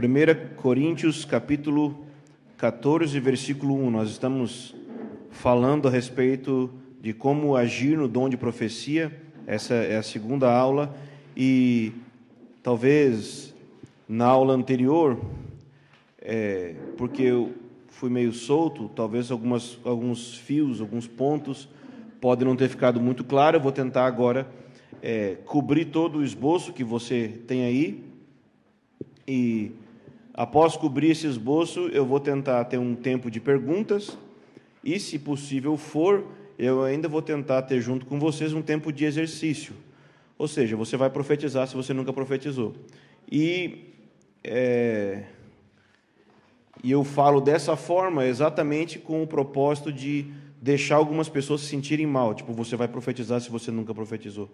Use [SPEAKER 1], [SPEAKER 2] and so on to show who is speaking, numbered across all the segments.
[SPEAKER 1] 1 Coríntios capítulo 14, versículo 1. Nós estamos falando a respeito de como agir no dom de profecia. Essa é a segunda aula e talvez na aula anterior, é, porque eu fui meio solto, talvez algumas, alguns fios, alguns pontos podem não ter ficado muito claro. Eu vou tentar agora é, cobrir todo o esboço que você tem aí e após cobrir esse esboço, eu vou tentar ter um tempo de perguntas e, se possível for, eu ainda vou tentar ter junto com vocês um tempo de exercício. Ou seja, você vai profetizar se você nunca profetizou. E, é, e eu falo dessa forma exatamente com o propósito de deixar algumas pessoas se sentirem mal. Tipo, você vai profetizar se você nunca profetizou.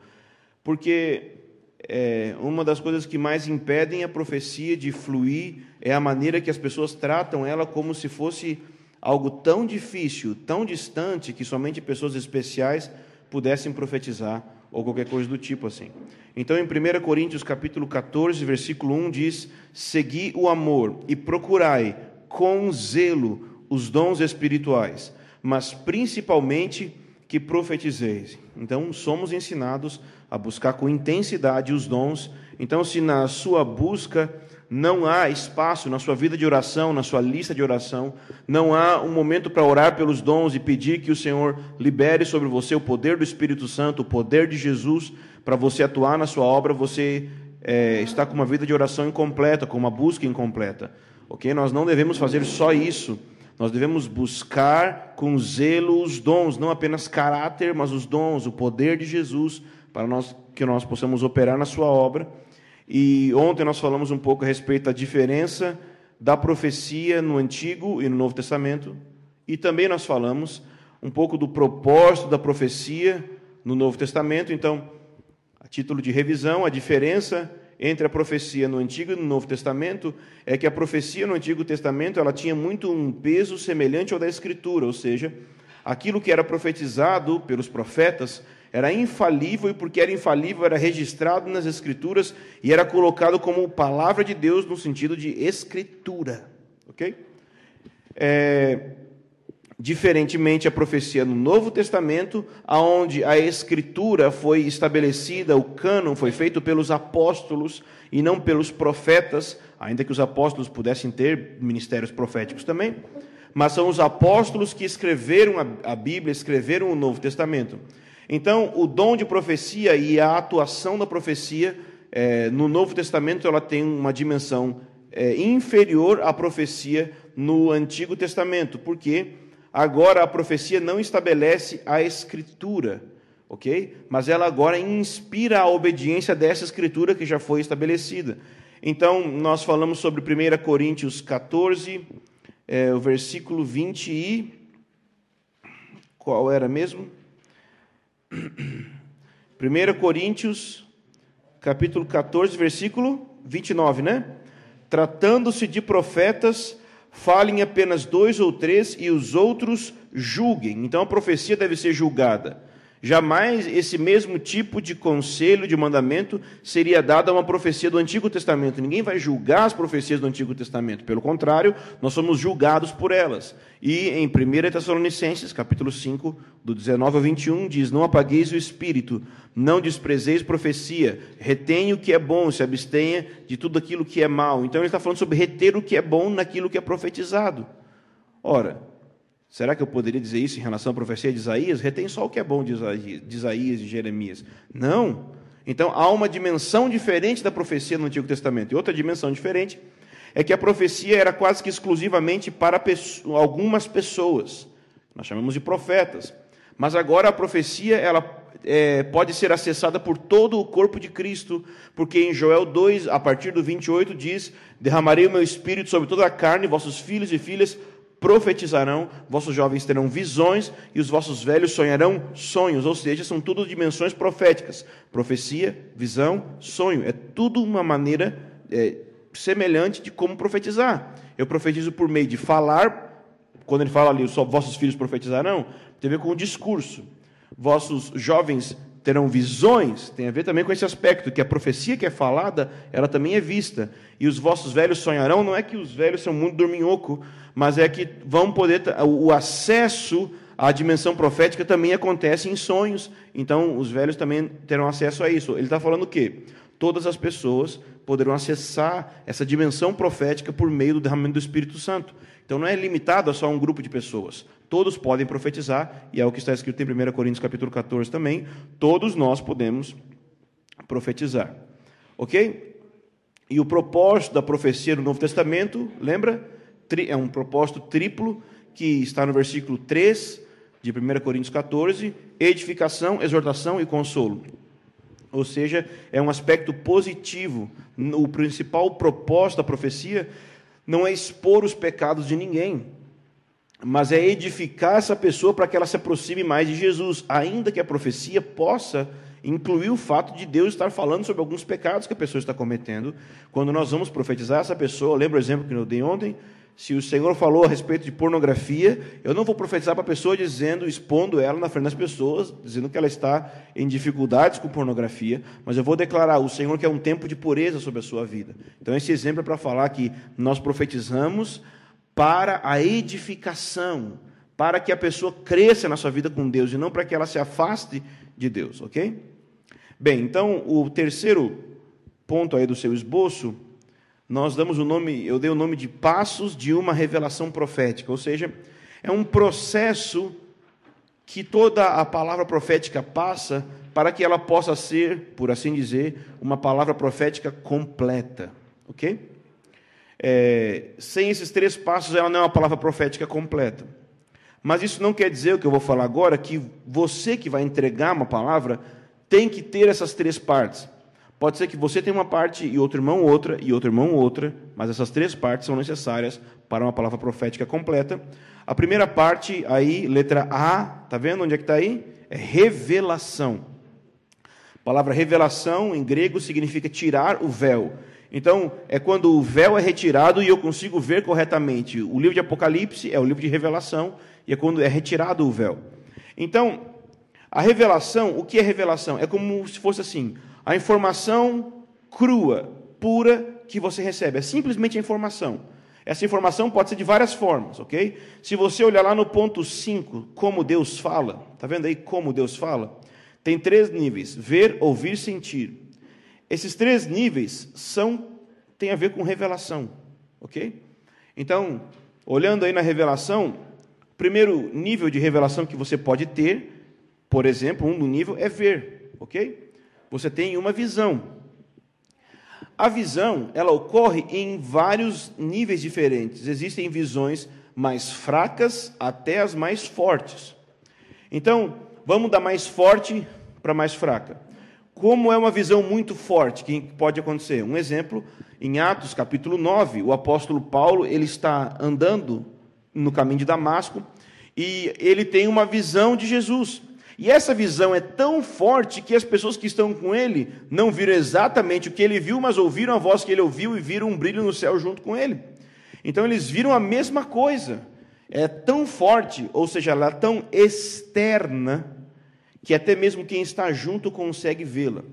[SPEAKER 1] Porque é, uma das coisas que mais impedem a profecia de fluir é a maneira que as pessoas tratam ela como se fosse algo tão difícil, tão distante, que somente pessoas especiais pudessem profetizar ou qualquer coisa do tipo assim. Então, em 1 Coríntios capítulo 14, versículo 1 diz: "Segui o amor e procurai com zelo os dons espirituais, mas principalmente que profetizeis." Então, somos ensinados a buscar com intensidade os dons. Então, se na sua busca não há espaço na sua vida de oração, na sua lista de oração, não há um momento para orar pelos dons e pedir que o Senhor libere sobre você o poder do Espírito Santo, o poder de Jesus, para você atuar na sua obra, você é, está com uma vida de oração incompleta, com uma busca incompleta. Ok? Nós não devemos fazer só isso. Nós devemos buscar com zelo os dons, não apenas caráter, mas os dons, o poder de Jesus para nós, que nós possamos operar na sua obra. E ontem nós falamos um pouco a respeito da diferença da profecia no Antigo e no Novo Testamento, e também nós falamos um pouco do propósito da profecia no Novo Testamento. Então, a título de revisão, a diferença entre a profecia no Antigo e no Novo Testamento é que a profecia no Antigo Testamento ela tinha muito um peso semelhante ao da Escritura, ou seja, aquilo que era profetizado pelos profetas era infalível e porque era infalível era registrado nas escrituras e era colocado como palavra de Deus no sentido de escritura, ok? É, diferentemente a profecia no Novo Testamento, aonde a escritura foi estabelecida, o cânon foi feito pelos apóstolos e não pelos profetas, ainda que os apóstolos pudessem ter ministérios proféticos também, mas são os apóstolos que escreveram a Bíblia, escreveram o Novo Testamento. Então, o dom de profecia e a atuação da profecia é, no Novo Testamento ela tem uma dimensão é, inferior à profecia no Antigo Testamento, porque agora a profecia não estabelece a Escritura, ok? Mas ela agora inspira a obediência dessa Escritura que já foi estabelecida. Então, nós falamos sobre 1 Coríntios 14, é, o versículo 20 e. Qual era mesmo? 1 Coríntios, capítulo 14, versículo 29, né? Tratando-se de profetas, falem apenas dois ou três e os outros julguem. Então a profecia deve ser julgada. Jamais esse mesmo tipo de conselho, de mandamento, seria dado a uma profecia do Antigo Testamento. Ninguém vai julgar as profecias do Antigo Testamento. Pelo contrário, nós somos julgados por elas. E em 1 Tessalonicenses, capítulo 5, do 19 ao 21, diz: Não apagueis o espírito, não desprezeis profecia, retenha o que é bom, se abstenha de tudo aquilo que é mal. Então ele está falando sobre reter o que é bom naquilo que é profetizado. Ora, Será que eu poderia dizer isso em relação à profecia de Isaías? Retém só o que é bom de Isaías e Jeremias. Não. Então há uma dimensão diferente da profecia no Antigo Testamento. E outra dimensão diferente é que a profecia era quase que exclusivamente para algumas pessoas. Nós chamamos de profetas. Mas agora a profecia ela é, pode ser acessada por todo o corpo de Cristo, porque em Joel 2, a partir do 28, diz: Derramarei o meu espírito sobre toda a carne, vossos filhos e filhas profetizarão, vossos jovens terão visões e os vossos velhos sonharão sonhos, ou seja, são tudo dimensões proféticas. Profecia, visão, sonho, é tudo uma maneira é, semelhante de como profetizar. Eu profetizo por meio de falar, quando ele fala ali, só vossos filhos profetizarão, tem a ver com o discurso. Vossos jovens terão visões, tem a ver também com esse aspecto, que a profecia que é falada, ela também é vista. E os vossos velhos sonharão, não é que os velhos são muito dorminhoco, mas é que vão poder, o acesso à dimensão profética também acontece em sonhos, então os velhos também terão acesso a isso. Ele está falando o quê? Todas as pessoas poderão acessar essa dimensão profética por meio do derramamento do Espírito Santo. Então não é limitado a só um grupo de pessoas. Todos podem profetizar, e é o que está escrito em 1 Coríntios capítulo 14 também. Todos nós podemos profetizar. Ok? E o propósito da profecia no Novo Testamento, lembra? É um propósito triplo que está no versículo 3 de 1 Coríntios 14: edificação, exortação e consolo. Ou seja, é um aspecto positivo. O principal propósito da profecia não é expor os pecados de ninguém, mas é edificar essa pessoa para que ela se aproxime mais de Jesus, ainda que a profecia possa incluir o fato de Deus estar falando sobre alguns pecados que a pessoa está cometendo. Quando nós vamos profetizar essa pessoa, lembra o exemplo que eu dei ontem? Se o Senhor falou a respeito de pornografia, eu não vou profetizar para a pessoa dizendo, expondo ela na frente das pessoas, dizendo que ela está em dificuldades com pornografia, mas eu vou declarar o Senhor que é um tempo de pureza sobre a sua vida. Então esse exemplo é para falar que nós profetizamos para a edificação, para que a pessoa cresça na sua vida com Deus e não para que ela se afaste de Deus, ok? Bem, então o terceiro ponto aí do seu esboço nós damos o nome, eu dei o nome de passos de uma revelação profética, ou seja, é um processo que toda a palavra profética passa para que ela possa ser, por assim dizer, uma palavra profética completa, ok? É, sem esses três passos, ela não é uma palavra profética completa. Mas isso não quer dizer o que eu vou falar agora, que você que vai entregar uma palavra tem que ter essas três partes. Pode ser que você tenha uma parte e outro irmão outra e outro irmão outra, mas essas três partes são necessárias para uma palavra profética completa. A primeira parte, aí, letra A, tá vendo onde é que está aí? É revelação. A palavra revelação em grego significa tirar o véu. Então, é quando o véu é retirado e eu consigo ver corretamente. O livro de Apocalipse é o livro de revelação e é quando é retirado o véu. Então, a revelação, o que é revelação? É como se fosse assim: a informação crua, pura que você recebe. É simplesmente a informação. Essa informação pode ser de várias formas, ok? Se você olhar lá no ponto 5, como Deus fala, está vendo aí como Deus fala? Tem três níveis: ver, ouvir, sentir. Esses três níveis são têm a ver com revelação, ok? Então, olhando aí na revelação, o primeiro nível de revelação que você pode ter, por exemplo, um nível é ver, ok? Você tem uma visão. A visão, ela ocorre em vários níveis diferentes. Existem visões mais fracas até as mais fortes. Então, vamos da mais forte para mais fraca. Como é uma visão muito forte que pode acontecer? Um exemplo, em Atos capítulo 9, o apóstolo Paulo, ele está andando no caminho de Damasco e ele tem uma visão de Jesus. E essa visão é tão forte que as pessoas que estão com ele não viram exatamente o que ele viu, mas ouviram a voz que ele ouviu e viram um brilho no céu junto com ele. Então eles viram a mesma coisa. É tão forte, ou seja, ela é tão externa, que até mesmo quem está junto consegue vê-la.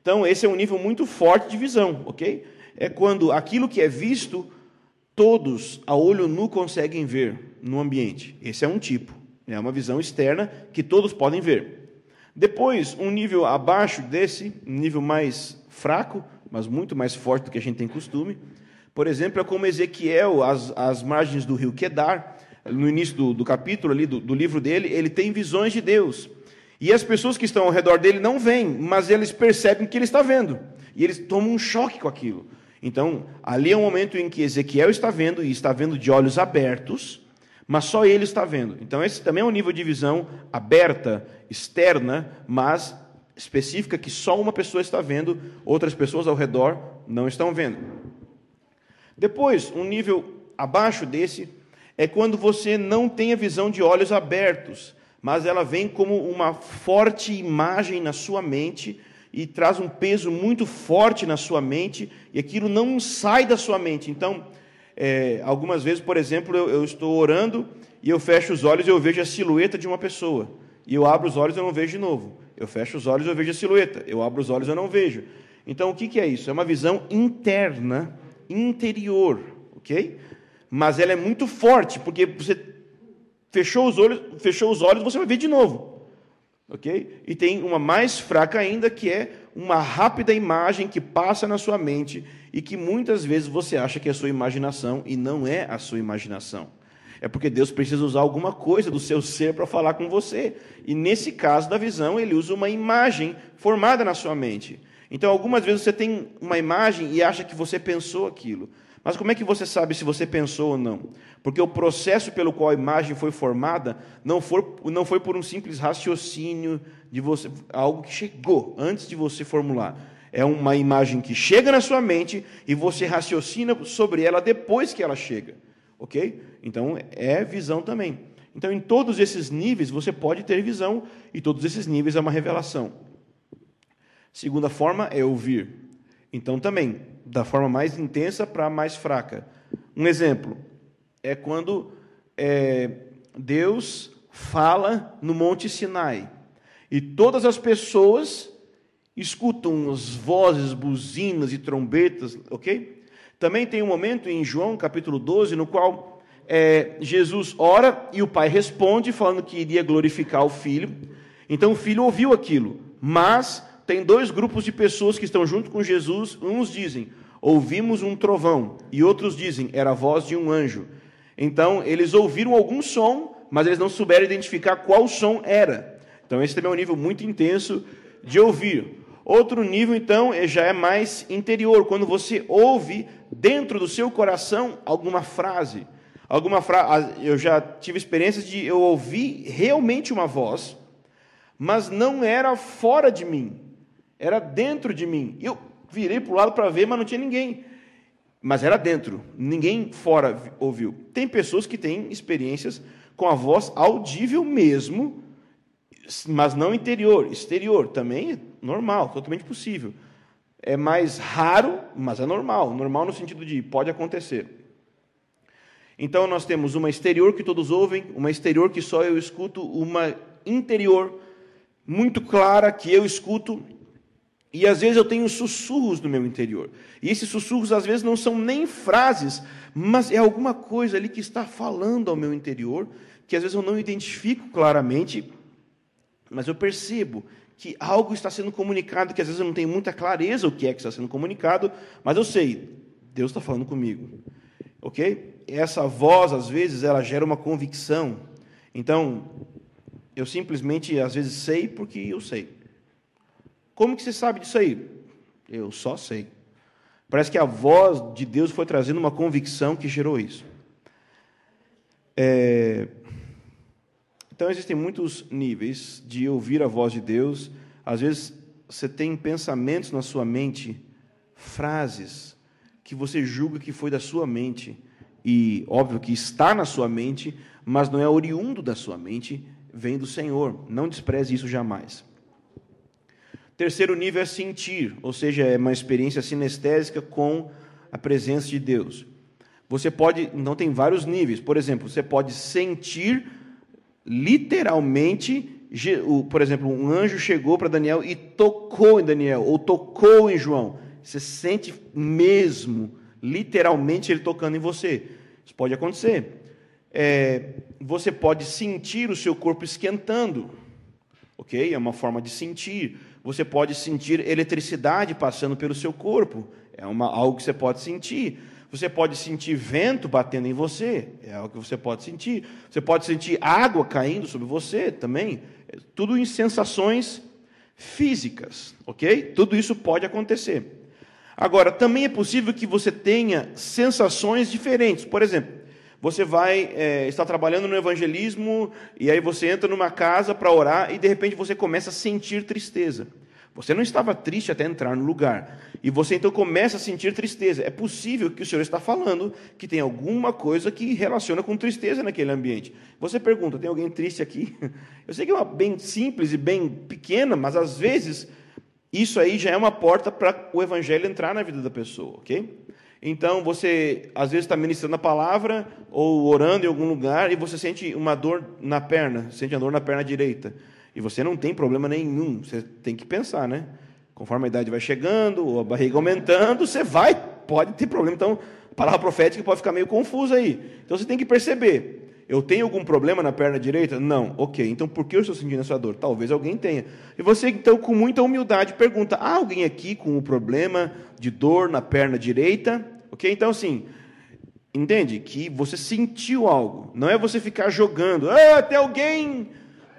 [SPEAKER 1] Então, esse é um nível muito forte de visão, ok? É quando aquilo que é visto, todos a olho nu conseguem ver no ambiente. Esse é um tipo. É uma visão externa que todos podem ver. Depois, um nível abaixo desse, um nível mais fraco, mas muito mais forte do que a gente tem costume. Por exemplo, é como Ezequiel, às, margens do rio Quedar, no início do, do capítulo ali, do, do livro dele, ele tem visões de Deus. E as pessoas que estão ao redor dele não veem, mas eles percebem que ele está vendo. E eles tomam um choque com aquilo. Então, ali é um momento em que Ezequiel está vendo, e está vendo de olhos abertos, mas só ele está vendo. Então, esse também é um nível de visão aberta, externa, mas específica, que só uma pessoa está vendo, outras pessoas ao redor não estão vendo. Depois, um nível abaixo desse é quando você não tem a visão de olhos abertos, mas ela vem como uma forte imagem na sua mente e traz um peso muito forte na sua mente, e aquilo não sai da sua mente. Então, é, algumas vezes, por exemplo, eu, eu, estou orando e eu fecho os olhos e eu vejo a silhueta de uma pessoa. E eu abro os olhos e eu não vejo de novo. Eu fecho os olhos, eu vejo a silhueta. Eu abro os olhos, eu não vejo. Então, o que, que é isso? É uma visão interna, interior, ok? Mas ela é muito forte, porque você fechou os olhos, fechou os olhos, você vai ver de novo, ok? E tem uma mais fraca ainda, que é uma rápida imagem que passa na sua mente e que muitas vezes você acha que é a sua imaginação e não é a sua imaginação. É porque Deus precisa usar alguma coisa do seu ser para falar com você. E nesse caso da visão, ele usa uma imagem formada na sua mente. Então, algumas vezes você tem uma imagem e acha que você pensou aquilo. Mas como é que você sabe se você pensou ou não? Porque o processo pelo qual a imagem foi formada não foi, não foi por um simples raciocínio de você, algo que chegou antes de você formular. É uma imagem que chega na sua mente e você raciocina sobre ela depois que ela chega. Ok? Então é visão também. Então, em todos esses níveis, você pode ter visão, e todos esses níveis é uma revelação. Segunda forma é ouvir. Então, também, da forma mais intensa para a mais fraca. Um exemplo é quando é, Deus fala no Monte Sinai e todas as pessoas escutam as vozes, buzinas e trombetas, ok? Também tem um momento em João capítulo 12 no qual é, Jesus ora e o pai responde, falando que iria glorificar o filho. Então o filho ouviu aquilo, mas tem dois grupos de pessoas que estão junto com Jesus. Uns dizem, ouvimos um trovão, e outros dizem, era a voz de um anjo. Então eles ouviram algum som, mas eles não souberam identificar qual som era. Então esse também é um nível muito intenso de ouvir. Outro nível, então, é, já é mais interior, quando você ouve dentro do seu coração alguma frase. Alguma frase, eu já tive experiências de eu ouvir realmente uma voz, mas não era fora de mim, era dentro de mim. Eu virei para o lado para ver, mas não tinha ninguém. Mas era dentro, ninguém fora ouviu. Tem pessoas que têm experiências com a voz audível mesmo, mas não interior, exterior. Também é normal, totalmente possível. É mais raro, mas é normal. Normal no sentido de pode acontecer. Então nós temos uma exterior que todos ouvem, uma exterior que só eu escuto, uma interior muito clara que eu escuto, e às vezes eu tenho sussurros no meu interior. E esses sussurros às vezes não são nem frases, mas é alguma coisa ali que está falando ao meu interior, que às vezes eu não identifico claramente, mas eu percebo que algo está sendo comunicado, que às vezes eu não tenho muita clareza o que é que está sendo comunicado, mas eu sei, Deus está falando comigo. Ok? Essa voz, às vezes, ela gera uma convicção. Então, eu simplesmente, às vezes, sei porque eu sei. Como que você sabe disso aí? Eu só sei. Parece que a voz de Deus foi trazendo uma convicção que gerou isso. É... Então, existem muitos níveis de ouvir a voz de Deus. Às vezes, você tem pensamentos na sua mente, frases, que você julga que foi da sua mente, e óbvio que está na sua mente, mas não é oriundo da sua mente, vem do Senhor. Não despreze isso jamais. Terceiro nível é sentir, ou seja, é uma experiência sinestésica com a presença de Deus. Você pode, não tem vários níveis. Por exemplo, você pode sentir literalmente, por exemplo, um anjo chegou para Daniel e tocou em Daniel, ou tocou em João. Você sente mesmo, literalmente, ele tocando em você. Isso pode acontecer. É, você pode sentir o seu corpo esquentando, ok? É uma forma de sentir. Você pode sentir eletricidade passando pelo seu corpo, é uma, algo que você pode sentir. Você pode sentir vento batendo em você, é algo que você pode sentir. Você pode sentir água caindo sobre você também. É tudo em sensações físicas, ok? Tudo isso pode acontecer. Agora, também é possível que você tenha sensações diferentes. Por exemplo, você vai é, estar trabalhando no evangelismo e aí você entra numa casa para orar e de repente você começa a sentir tristeza. Você não estava triste até entrar no lugar. E você então começa a sentir tristeza. É possível que o Senhor está falando que tem alguma coisa que relaciona com tristeza naquele ambiente. Você pergunta: tem alguém triste aqui? Eu sei que é uma bem simples e bem pequena, mas às vezes isso aí já é uma porta para o evangelho entrar na vida da pessoa, ok? Então você às vezes está ministrando a palavra ou orando em algum lugar e você sente uma dor na perna, sente a dor na perna direita. E você não tem problema nenhum. Você tem que pensar, né? Conforme a idade vai chegando, ou a barriga aumentando, você vai, pode ter problema. Então, a palavra profética pode ficar meio confusa aí. Então você tem que perceber. Eu tenho algum problema na perna direita? Não. Ok. Então por que eu estou sentindo essa dor? Talvez alguém tenha. E você, então, com muita humildade, pergunta: há alguém aqui com o problema de dor na perna direita? Ok? Então, assim, entende que você sentiu algo. Não é você ficar jogando. Ah, tem alguém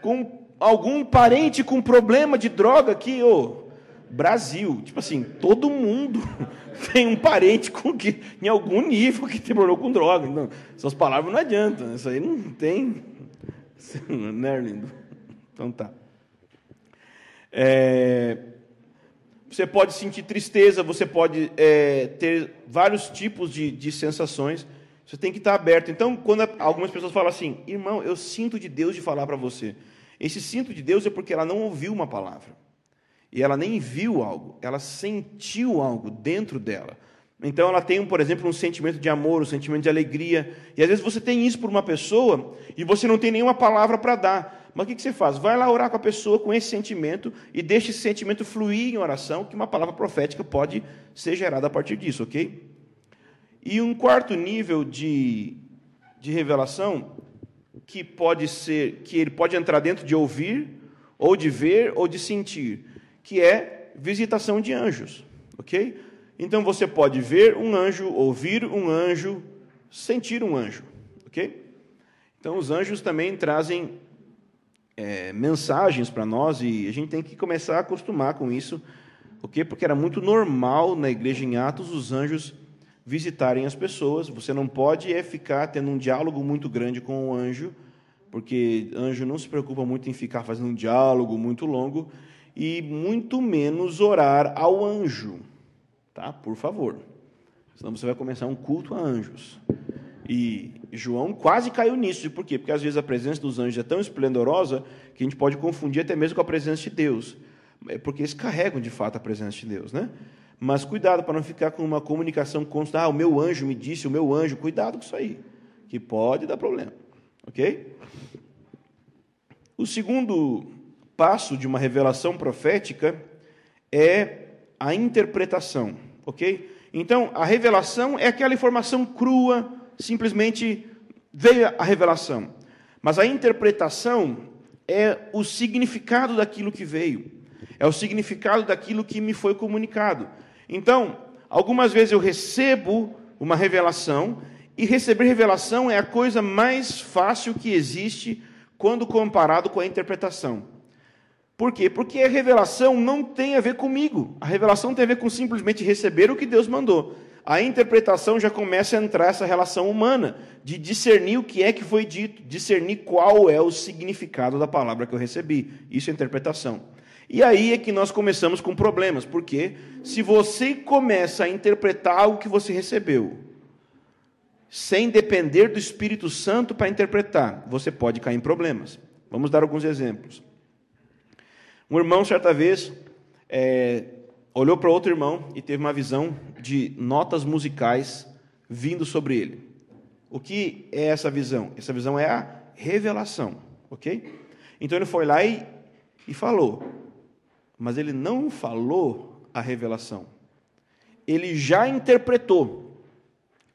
[SPEAKER 1] com algum parente com problema de droga aqui, ô. Brasil, tipo assim, todo mundo tem um parente com que, em algum nível que tem com droga. Então, essas palavras não adiantam, isso aí não tem. Né, lindo? Então tá. É, você pode sentir tristeza, você pode é, ter vários tipos de, de sensações. Você tem que estar aberto. Então, quando algumas pessoas falam assim, irmão, eu sinto de Deus de falar para você. Esse sinto de Deus é porque ela não ouviu uma palavra. E ela nem viu algo, ela sentiu algo dentro dela. Então ela tem, por exemplo, um sentimento de amor, um sentimento de alegria. E às vezes você tem isso por uma pessoa e você não tem nenhuma palavra para dar. Mas o que você faz? Vai lá orar com a pessoa com esse sentimento e deixa esse sentimento fluir em oração, que uma palavra profética pode ser gerada a partir disso, ok? E um quarto nível de, de revelação que pode ser, que ele pode entrar dentro de ouvir, ou de ver, ou de sentir, que é visitação de anjos, ok? Então você pode ver um anjo, ouvir um anjo, sentir um anjo, ok? Então os anjos também trazem é, mensagens para nós e a gente tem que começar a acostumar com isso, ok? Porque era muito normal na igreja em Atos os anjos visitarem as pessoas. Você não pode é ficar tendo um diálogo muito grande com o anjo, porque anjo não se preocupa muito em ficar fazendo um diálogo muito longo e muito menos orar ao anjo, tá? Por favor. Senão você vai começar um culto a anjos. E João quase caiu nisso. Por quê? Porque às vezes a presença dos anjos é tão esplendorosa que a gente pode confundir até mesmo com a presença de Deus. É porque eles carregam de fato a presença de Deus, né? Mas cuidado para não ficar com uma comunicação constante. Ah, o meu anjo me disse, o meu anjo. Cuidado com isso aí, que pode dar problema. Ok? O segundo passo de uma revelação profética é a interpretação. Ok? Então, a revelação é aquela informação crua, simplesmente veio a revelação. Mas a interpretação é o significado daquilo que veio, é o significado daquilo que me foi comunicado. Então, algumas vezes eu recebo uma revelação, e receber revelação é a coisa mais fácil que existe quando comparado com a interpretação. Por quê? Porque a revelação não tem a ver comigo. A revelação tem a ver com simplesmente receber o que Deus mandou. A interpretação já começa a entrar essa relação humana, de discernir o que é que foi dito, discernir qual é o significado da palavra que eu recebi. Isso é interpretação. E aí é que nós começamos com problemas, porque se você começa a interpretar algo que você recebeu, sem depender do Espírito Santo para interpretar, você pode cair em problemas. Vamos dar alguns exemplos. Um irmão, certa vez, é, olhou para outro irmão e teve uma visão de notas musicais vindo sobre ele. O que é essa visão? Essa visão é a revelação, ok? Então ele foi lá e, e falou: mas ele não falou a revelação. Ele já interpretou.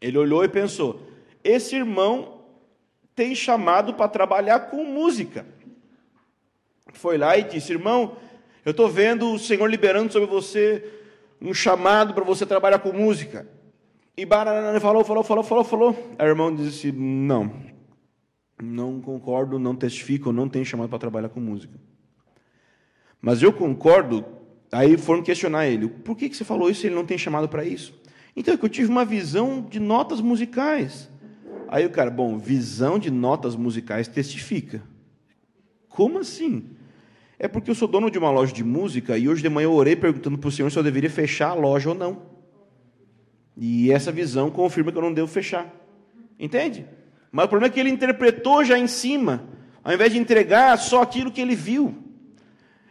[SPEAKER 1] Ele olhou e pensou: esse irmão tem chamado para trabalhar com música. Foi lá e disse: irmão, eu estou vendo o Senhor liberando sobre você um chamado para você trabalhar com música. E Barana falou, falou, falou, falou, falou. A irmã disse: não, não concordo, não testifico, não tenho chamado para trabalhar com música. Mas eu concordo. Aí foram questionar ele: por que, que você falou isso se ele não tem chamado para isso? Então é que eu tive uma visão de notas musicais. Aí o cara, bom, visão de notas musicais testifica. Como assim? É porque eu sou dono de uma loja de música e hoje de manhã eu orei perguntando para o Senhor se eu deveria fechar a loja ou não. E essa visão confirma que eu não devo fechar. Entende? Mas o problema é que ele interpretou já em cima, ao invés de entregar só aquilo que ele viu.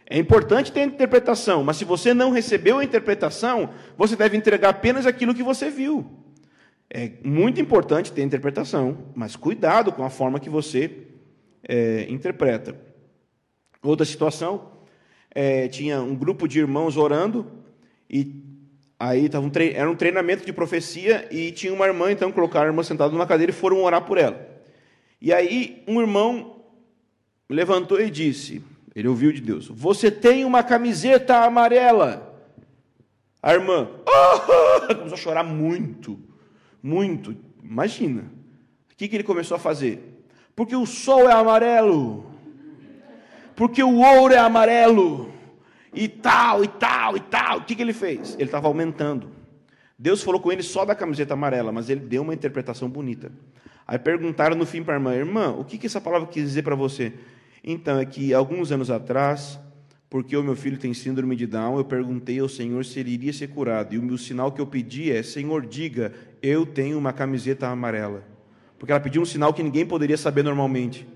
[SPEAKER 1] É importante ter a interpretação, mas se você não recebeu a interpretação, você deve entregar apenas aquilo que você viu. É muito importante ter a interpretação, mas cuidado com a forma que você é, interpreta. Outra situação, é, tinha um grupo de irmãos orando e aí tava um era um treinamento de profecia e tinha uma irmã, então colocaram a irmã sentada numa cadeira e foram orar por ela. E aí um irmão levantou e disse, ele ouviu de Deus, você tem uma camiseta amarela. A irmã oh! começou a chorar muito, muito. Imagina. O que, que ele começou a fazer? Porque o sol é amarelo porque o ouro é amarelo, e tal, e tal, e tal. O que, que ele fez? Ele estava aumentando. Deus falou com ele só da camiseta amarela, mas ele deu uma interpretação bonita. Aí perguntaram no fim para a irmã: Irmã, o que, que essa palavra quis dizer para você? Então, é que alguns anos atrás, porque o meu filho tem síndrome de Down, eu perguntei ao Senhor se ele iria ser curado. E o meu sinal que eu pedi é: Senhor, diga, eu tenho uma camiseta amarela. Porque ela pediu um sinal que ninguém poderia saber normalmente.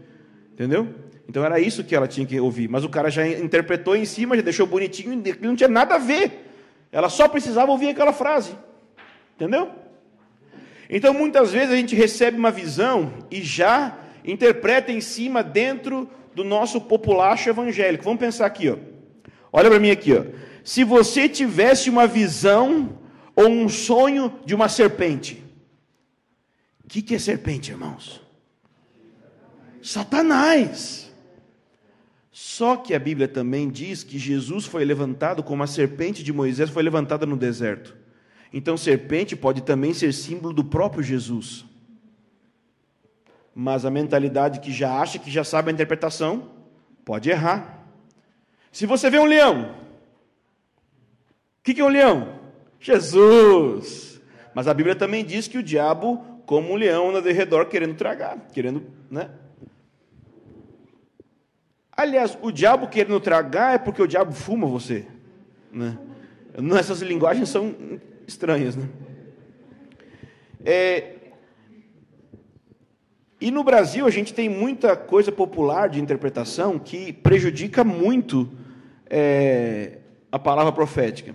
[SPEAKER 1] Entendeu? Então era isso que ela tinha que ouvir. Mas o cara já interpretou em cima, já deixou bonitinho, não tinha nada a ver. Ela só precisava ouvir aquela frase. Entendeu? Então muitas vezes a gente recebe uma visão e já interpreta em cima dentro do nosso populacho evangélico. Vamos pensar aqui, ó. Olha para mim aqui, ó. Se você tivesse uma visão ou um sonho de uma serpente. O que, que é serpente, irmãos? Satanás. Só que a Bíblia também diz que Jesus foi levantado como a serpente de Moisés foi levantada no deserto. Então, serpente pode também ser símbolo do próprio Jesus. Mas a mentalidade que já acha que já sabe a interpretação pode errar. Se você vê um leão, o que, que é um leão? Jesus. Mas a Bíblia também diz que o diabo, como um leão, anda de redor querendo tragar, querendo, né? Aliás, o diabo querendo tragar é porque o diabo fuma você. Né? Essas linguagens são estranhas. Né? É, e no Brasil a gente tem muita coisa popular de interpretação que prejudica muito é, a palavra profética.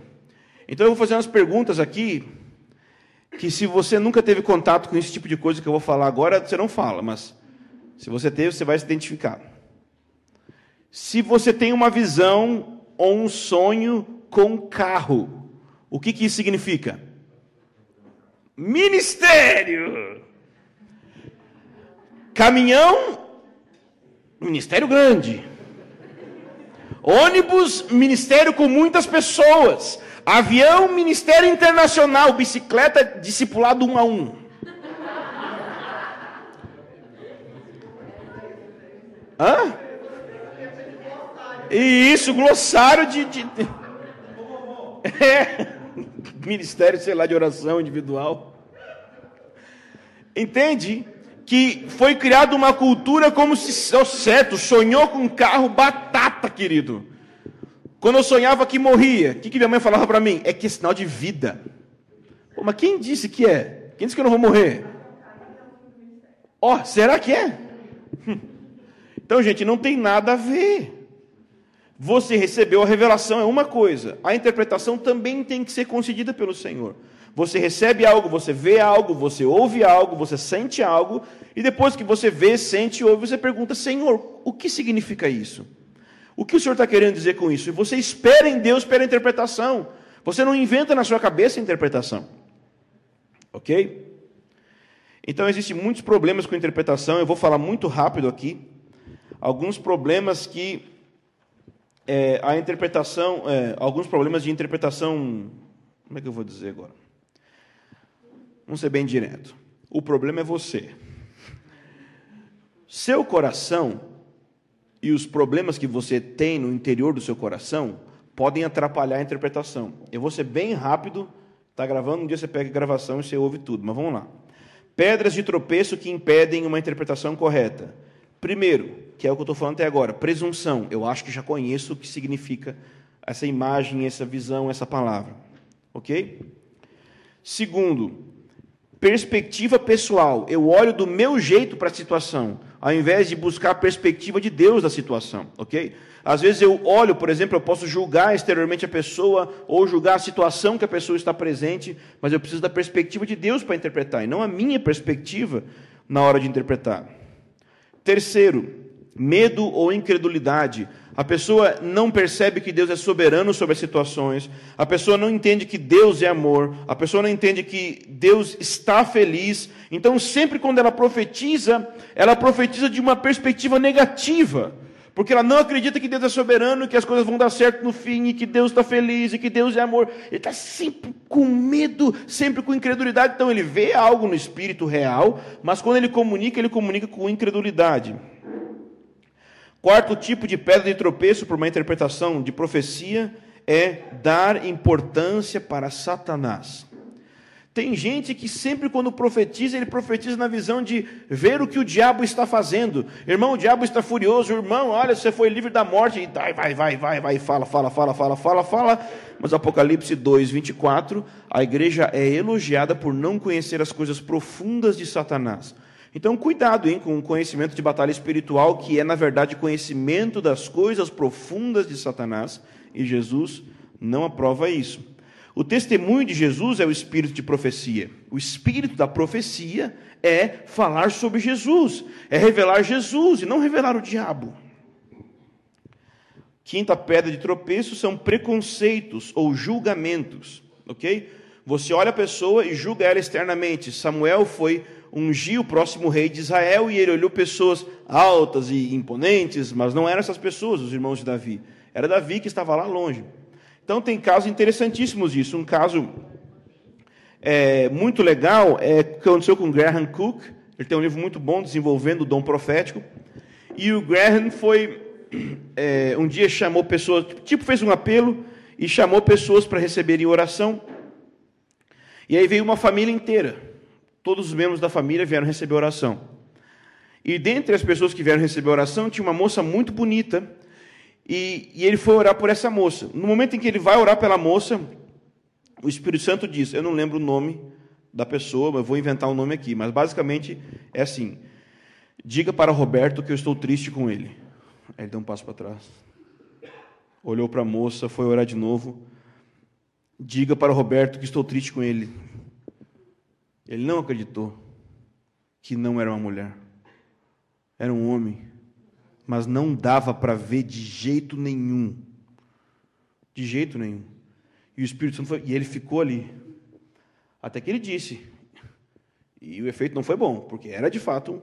[SPEAKER 1] Então eu vou fazer umas perguntas aqui que se você nunca teve contato com esse tipo de coisa que eu vou falar agora, você não fala, mas se você teve, você vai se identificar. Se você tem uma visão ou um sonho com carro, o que, que isso significa? Ministério! Caminhão, ministério grande. Ônibus, ministério com muitas pessoas. Avião, ministério internacional. Bicicleta, discipulado um a um. Hã? E isso, glossário de. de... É, ministério, sei lá, de oração individual. Entende? Que foi criada uma cultura como se, oh, certo, sonhou com um carro batata, querido. Quando eu sonhava que morria, o que, que minha mãe falava para mim? É que é sinal de vida. Pô, mas quem disse que é? Quem disse que eu não vou morrer? Ó, oh, será que é? Então, gente, não tem nada a ver. Você recebeu a revelação, é uma coisa. A interpretação também tem que ser concedida pelo Senhor. Você recebe algo, você vê algo, você ouve algo, você sente algo, e depois que você vê, sente e ouve, você pergunta: Senhor, o que significa isso? O que o Senhor está querendo dizer com isso? E você espera em Deus pela interpretação. Você não inventa na sua cabeça a interpretação. Ok? Então, existem muitos problemas com interpretação. Eu vou falar muito rápido aqui. Alguns problemas que é, a interpretação, é, alguns problemas de interpretação. Como é que eu vou dizer agora? Vamos ser bem direto. O problema é você. Seu coração e os problemas que você tem no interior do seu coração podem atrapalhar a interpretação. Eu vou ser bem rápido, está gravando, um dia você pega a gravação e você ouve tudo, mas vamos lá. Pedras de tropeço que impedem uma interpretação correta. Primeiro, que é o que eu estou falando até agora, presunção. Eu acho que já conheço o que significa essa imagem, essa visão, essa palavra. Ok? Segundo, perspectiva pessoal. Eu olho do meu jeito para a situação, ao invés de buscar a perspectiva de Deus da situação. Ok? Às vezes eu olho, por exemplo, eu posso julgar exteriormente a pessoa ou julgar a situação que a pessoa está presente, mas eu preciso da perspectiva de Deus para interpretar, e não a minha perspectiva na hora de interpretar. Terceiro, medo ou incredulidade. A pessoa não percebe que Deus é soberano sobre as situações, a pessoa não entende que Deus é amor, a pessoa não entende que Deus está feliz. Então, sempre quando ela profetiza, ela profetiza de uma perspectiva negativa. Porque ela não acredita que Deus é soberano, que as coisas vão dar certo no fim, e que Deus está feliz, e que Deus é amor. Ele está sempre com medo, sempre com incredulidade. Então ele vê algo no espírito real, mas quando ele comunica, ele comunica com incredulidade. Quarto tipo de pedra de tropeço por uma interpretação de profecia é dar importância para Satanás. Tem gente que sempre quando profetiza, ele profetiza na visão de ver o que o diabo está fazendo. Irmão, o diabo está furioso. Irmão, olha, você foi livre da morte. E vai, vai, vai, vai, vai, fala, fala, fala, fala, fala, fala. Mas Apocalipse 2, 24, a igreja é elogiada por não conhecer as coisas profundas de Satanás. Então, cuidado hein, com o conhecimento de batalha espiritual, que é, na verdade, conhecimento das coisas profundas de Satanás. E Jesus não aprova isso. O testemunho de Jesus é o espírito de profecia. O espírito da profecia é falar sobre Jesus, é revelar Jesus e não revelar o diabo. Quinta pedra de tropeço são preconceitos ou julgamentos, ok? Você olha a pessoa e julga ela externamente. Samuel foi ungir o próximo rei de Israel e ele olhou pessoas altas e imponentes, mas não eram essas pessoas, os irmãos de Davi. Era Davi que estava lá longe. Então, tem casos interessantíssimos disso. Um caso é, muito legal é que aconteceu com Graham Cook. Ele tem um livro muito bom desenvolvendo o dom profético. E o Graham foi é, um dia chamou pessoas, tipo fez um apelo e chamou pessoas para receberem oração. E aí veio uma família inteira. Todos os membros da família vieram receber oração. E dentre as pessoas que vieram receber oração, tinha uma moça muito bonita, e, e, ele foi orar por essa moça. No momento em que ele vai orar pela moça, o Espírito Santo diz: Eu não lembro o nome da pessoa, mas vou inventar um nome aqui. Mas basicamente é assim: Diga para Roberto que eu estou triste com ele. Aí ele deu um passo para trás. Olhou para a moça, foi orar de novo. Diga para Roberto que estou triste com ele. Ele não acreditou que não era uma mulher, era um homem mas não dava para ver de jeito nenhum. De jeito nenhum. E o Espírito Santo foi, e ele ficou ali. Até que ele disse. E o efeito não foi bom, porque era de fato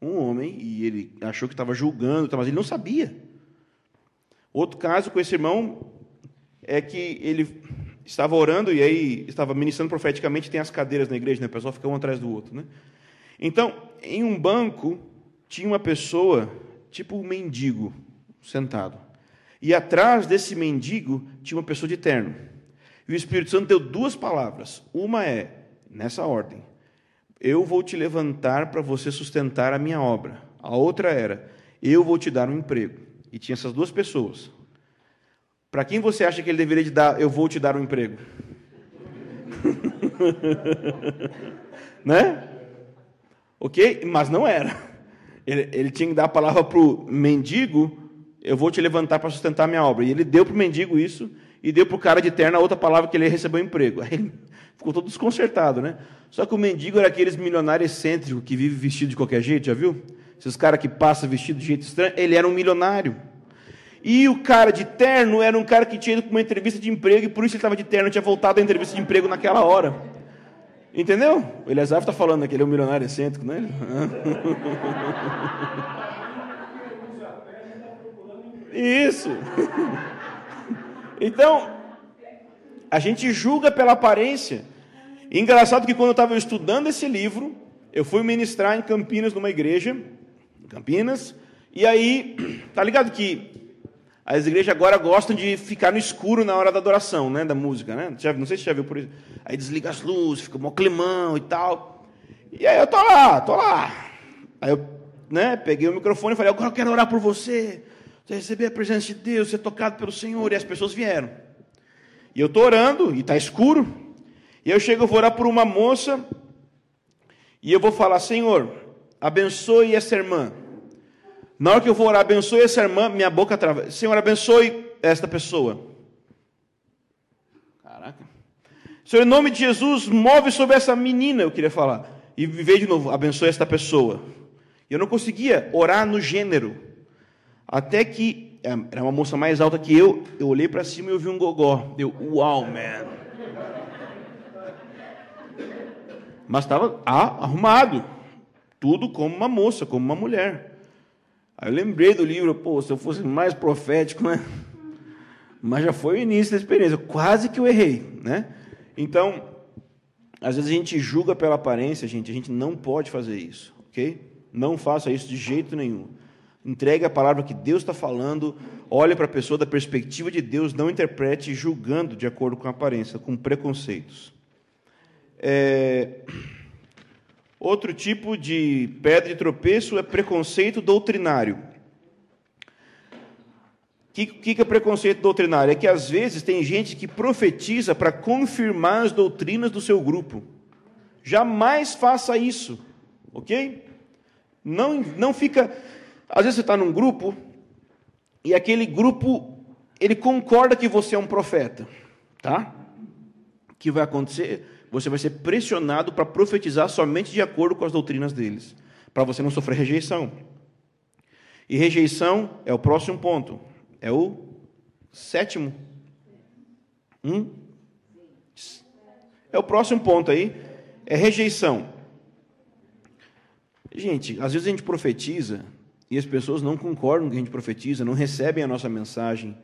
[SPEAKER 1] um, homem e ele achou que estava julgando, mas ele não sabia. Outro caso com esse irmão é que ele estava orando e aí estava ministrando profeticamente, tem as cadeiras na igreja, né? O pessoal fica um atrás do outro, né? Então, em um banco tinha uma pessoa tipo um mendigo sentado. E atrás desse mendigo tinha uma pessoa de terno. E o Espírito Santo deu duas palavras. Uma é, nessa ordem: Eu vou te levantar para você sustentar a minha obra. A outra era: Eu vou te dar um emprego. E tinha essas duas pessoas. Para quem você acha que ele deveria te dar, eu vou te dar um emprego? né? Ok? Mas não era. Ele, ele tinha que dar a palavra para o mendigo: Eu vou te levantar para sustentar a minha obra. E ele deu para o mendigo isso, e deu para o cara de terno a outra palavra que ele recebeu emprego. Aí ele ficou todo desconcertado, né? Só que o mendigo era aqueles milionários excêntricos que vive vestido de qualquer jeito, já viu? Esses caras que passam vestido de jeito estranho. Ele era um milionário. E o cara de terno era um cara que tinha ido para uma entrevista de emprego e por isso ele estava de terno, tinha voltado da entrevista de emprego naquela hora. Entendeu? O Eliasaf está falando que ele é um milionário excêntrico, né? Isso. Então, a gente julga pela aparência. engraçado que quando eu estava estudando esse livro, eu fui ministrar em Campinas, numa igreja, em Campinas, e aí, tá ligado que as igrejas agora gostam de ficar no escuro na hora da adoração, né, da música, né? Não sei se você já viu por isso. Aí desliga as luzes, fica um climão e tal. E aí eu tô lá, tô lá. Aí eu, né, peguei o microfone e falei: "Agora eu quero orar por você. Você receber a presença de Deus, ser tocado pelo Senhor". E as pessoas vieram. E eu tô orando e tá escuro. E eu chego, eu vou orar por uma moça e eu vou falar: "Senhor, abençoe essa irmã". Na hora que eu vou orar, abençoe essa irmã, minha boca trava. Senhor, abençoe esta pessoa. Caraca. Senhor, em nome de Jesus, move sobre essa menina, eu queria falar. E veio de novo, abençoe esta pessoa. Eu não conseguia orar no gênero. Até que, é, era uma moça mais alta que eu, eu olhei para cima e eu vi um gogó. Deu, uau, man. Mas estava arrumado. Tudo como uma moça, como uma mulher. Aí eu lembrei do livro, pô, se eu fosse mais profético, né? Mas já foi o início da experiência. Quase que eu errei, né? Então, às vezes a gente julga pela aparência, gente. A gente não pode fazer isso, ok? Não faça isso de jeito nenhum. Entregue a palavra que Deus está falando, olhe para a pessoa da perspectiva de Deus, não interprete julgando de acordo com a aparência, com preconceitos. É... Outro tipo de pedra de tropeço é preconceito doutrinário. O que, que é preconceito doutrinário? É que às vezes tem gente que profetiza para confirmar as doutrinas do seu grupo. Jamais faça isso, ok? Não, não fica. Às vezes você está num grupo e aquele grupo ele concorda que você é um profeta, tá? O que vai acontecer? Você vai ser pressionado para profetizar somente de acordo com as doutrinas deles, para você não sofrer rejeição. E rejeição é o próximo ponto, é o sétimo. Hum? É o próximo ponto aí, é rejeição. Gente, às vezes a gente profetiza e as pessoas não concordam com o que a gente profetiza, não recebem a nossa mensagem,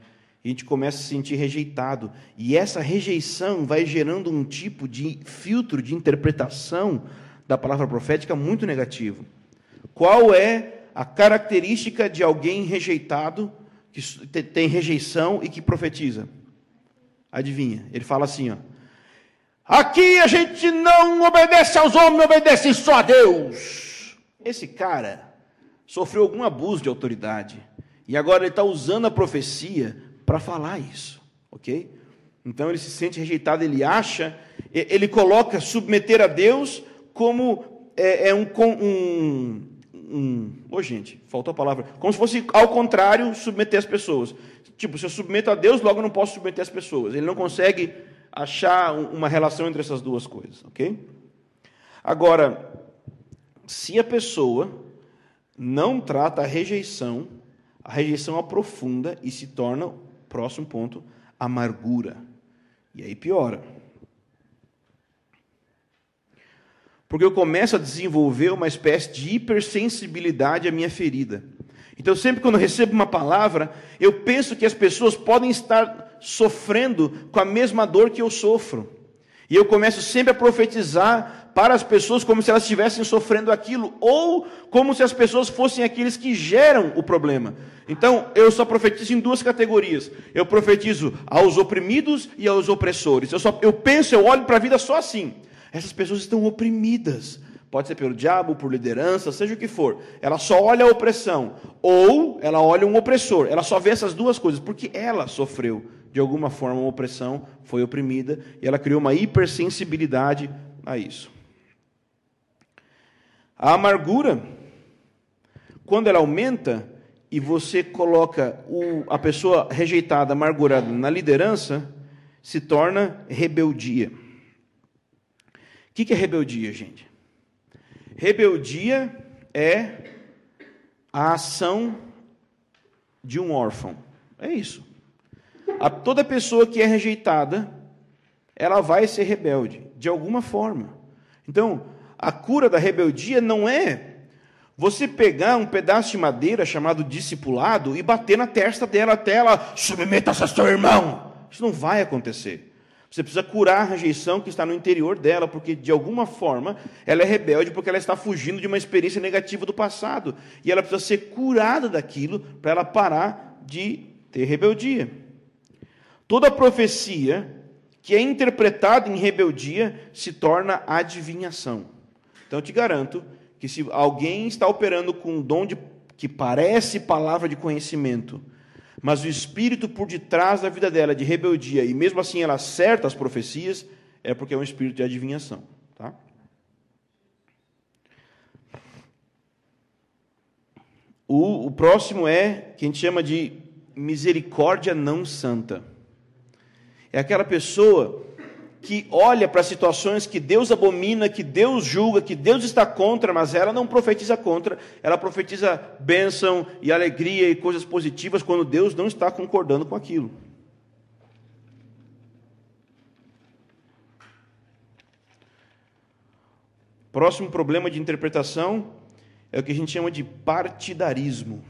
[SPEAKER 1] a gente começa a se sentir rejeitado. E essa rejeição vai gerando um tipo de filtro de interpretação da palavra profética muito negativo. Qual é a característica de alguém rejeitado, que tem rejeição e que profetiza? Adivinha? Ele fala assim, ó. Aqui a gente não obedece aos homens, obedece só a Deus. Esse cara sofreu algum abuso de autoridade e agora ele está usando a profecia para falar isso, ok? Então ele se sente rejeitado, ele acha, ele coloca submeter a Deus como é, é um, um, um. Oh, gente, faltou a palavra. Como se fosse ao contrário submeter as pessoas. Tipo, se eu submeto a Deus, logo eu não posso submeter as pessoas. Ele não consegue achar uma relação entre essas duas coisas, ok? Agora, se a pessoa não trata a rejeição, a rejeição aprofunda e se torna, próximo ponto, amargura. E aí piora. Porque eu começo a desenvolver uma espécie de hipersensibilidade à minha ferida. Então, sempre quando recebo uma palavra, eu penso que as pessoas podem estar sofrendo com a mesma dor que eu sofro. E eu começo sempre a profetizar para as pessoas como se elas estivessem sofrendo aquilo, ou como se as pessoas fossem aqueles que geram o problema. Então, eu só profetizo em duas categorias. Eu profetizo aos oprimidos e aos opressores. Eu, só, eu penso, eu olho para a vida só assim. Essas pessoas estão oprimidas. Pode ser pelo diabo, por liderança, seja o que for. Ela só olha a opressão. Ou ela olha um opressor. Ela só vê essas duas coisas, porque ela sofreu de alguma forma uma opressão, foi oprimida, e ela criou uma hipersensibilidade a isso. A amargura, quando ela aumenta e você coloca o, a pessoa rejeitada, amargurada na liderança, se torna rebeldia. O que é rebeldia, gente? Rebeldia é a ação de um órfão. É isso. A, toda pessoa que é rejeitada, ela vai ser rebelde, de alguma forma. Então, a cura da rebeldia não é você pegar um pedaço de madeira chamado discipulado e bater na testa dela até ela submeta-se a seu irmão. Isso não vai acontecer. Você precisa curar a rejeição que está no interior dela, porque de alguma forma ela é rebelde, porque ela está fugindo de uma experiência negativa do passado. E ela precisa ser curada daquilo para ela parar de ter rebeldia. Toda profecia que é interpretada em rebeldia se torna adivinhação. Então eu te garanto que se alguém está operando com um dom de, que parece palavra de conhecimento, mas o espírito por detrás da vida dela é de rebeldia, e mesmo assim ela acerta as profecias, é porque é um espírito de adivinhação. Tá? O, o próximo é que a gente chama de misericórdia não santa. É aquela pessoa que olha para situações que Deus abomina, que Deus julga, que Deus está contra, mas ela não profetiza contra, ela profetiza bênção e alegria e coisas positivas quando Deus não está concordando com aquilo. Próximo problema de interpretação é o que a gente chama de partidarismo.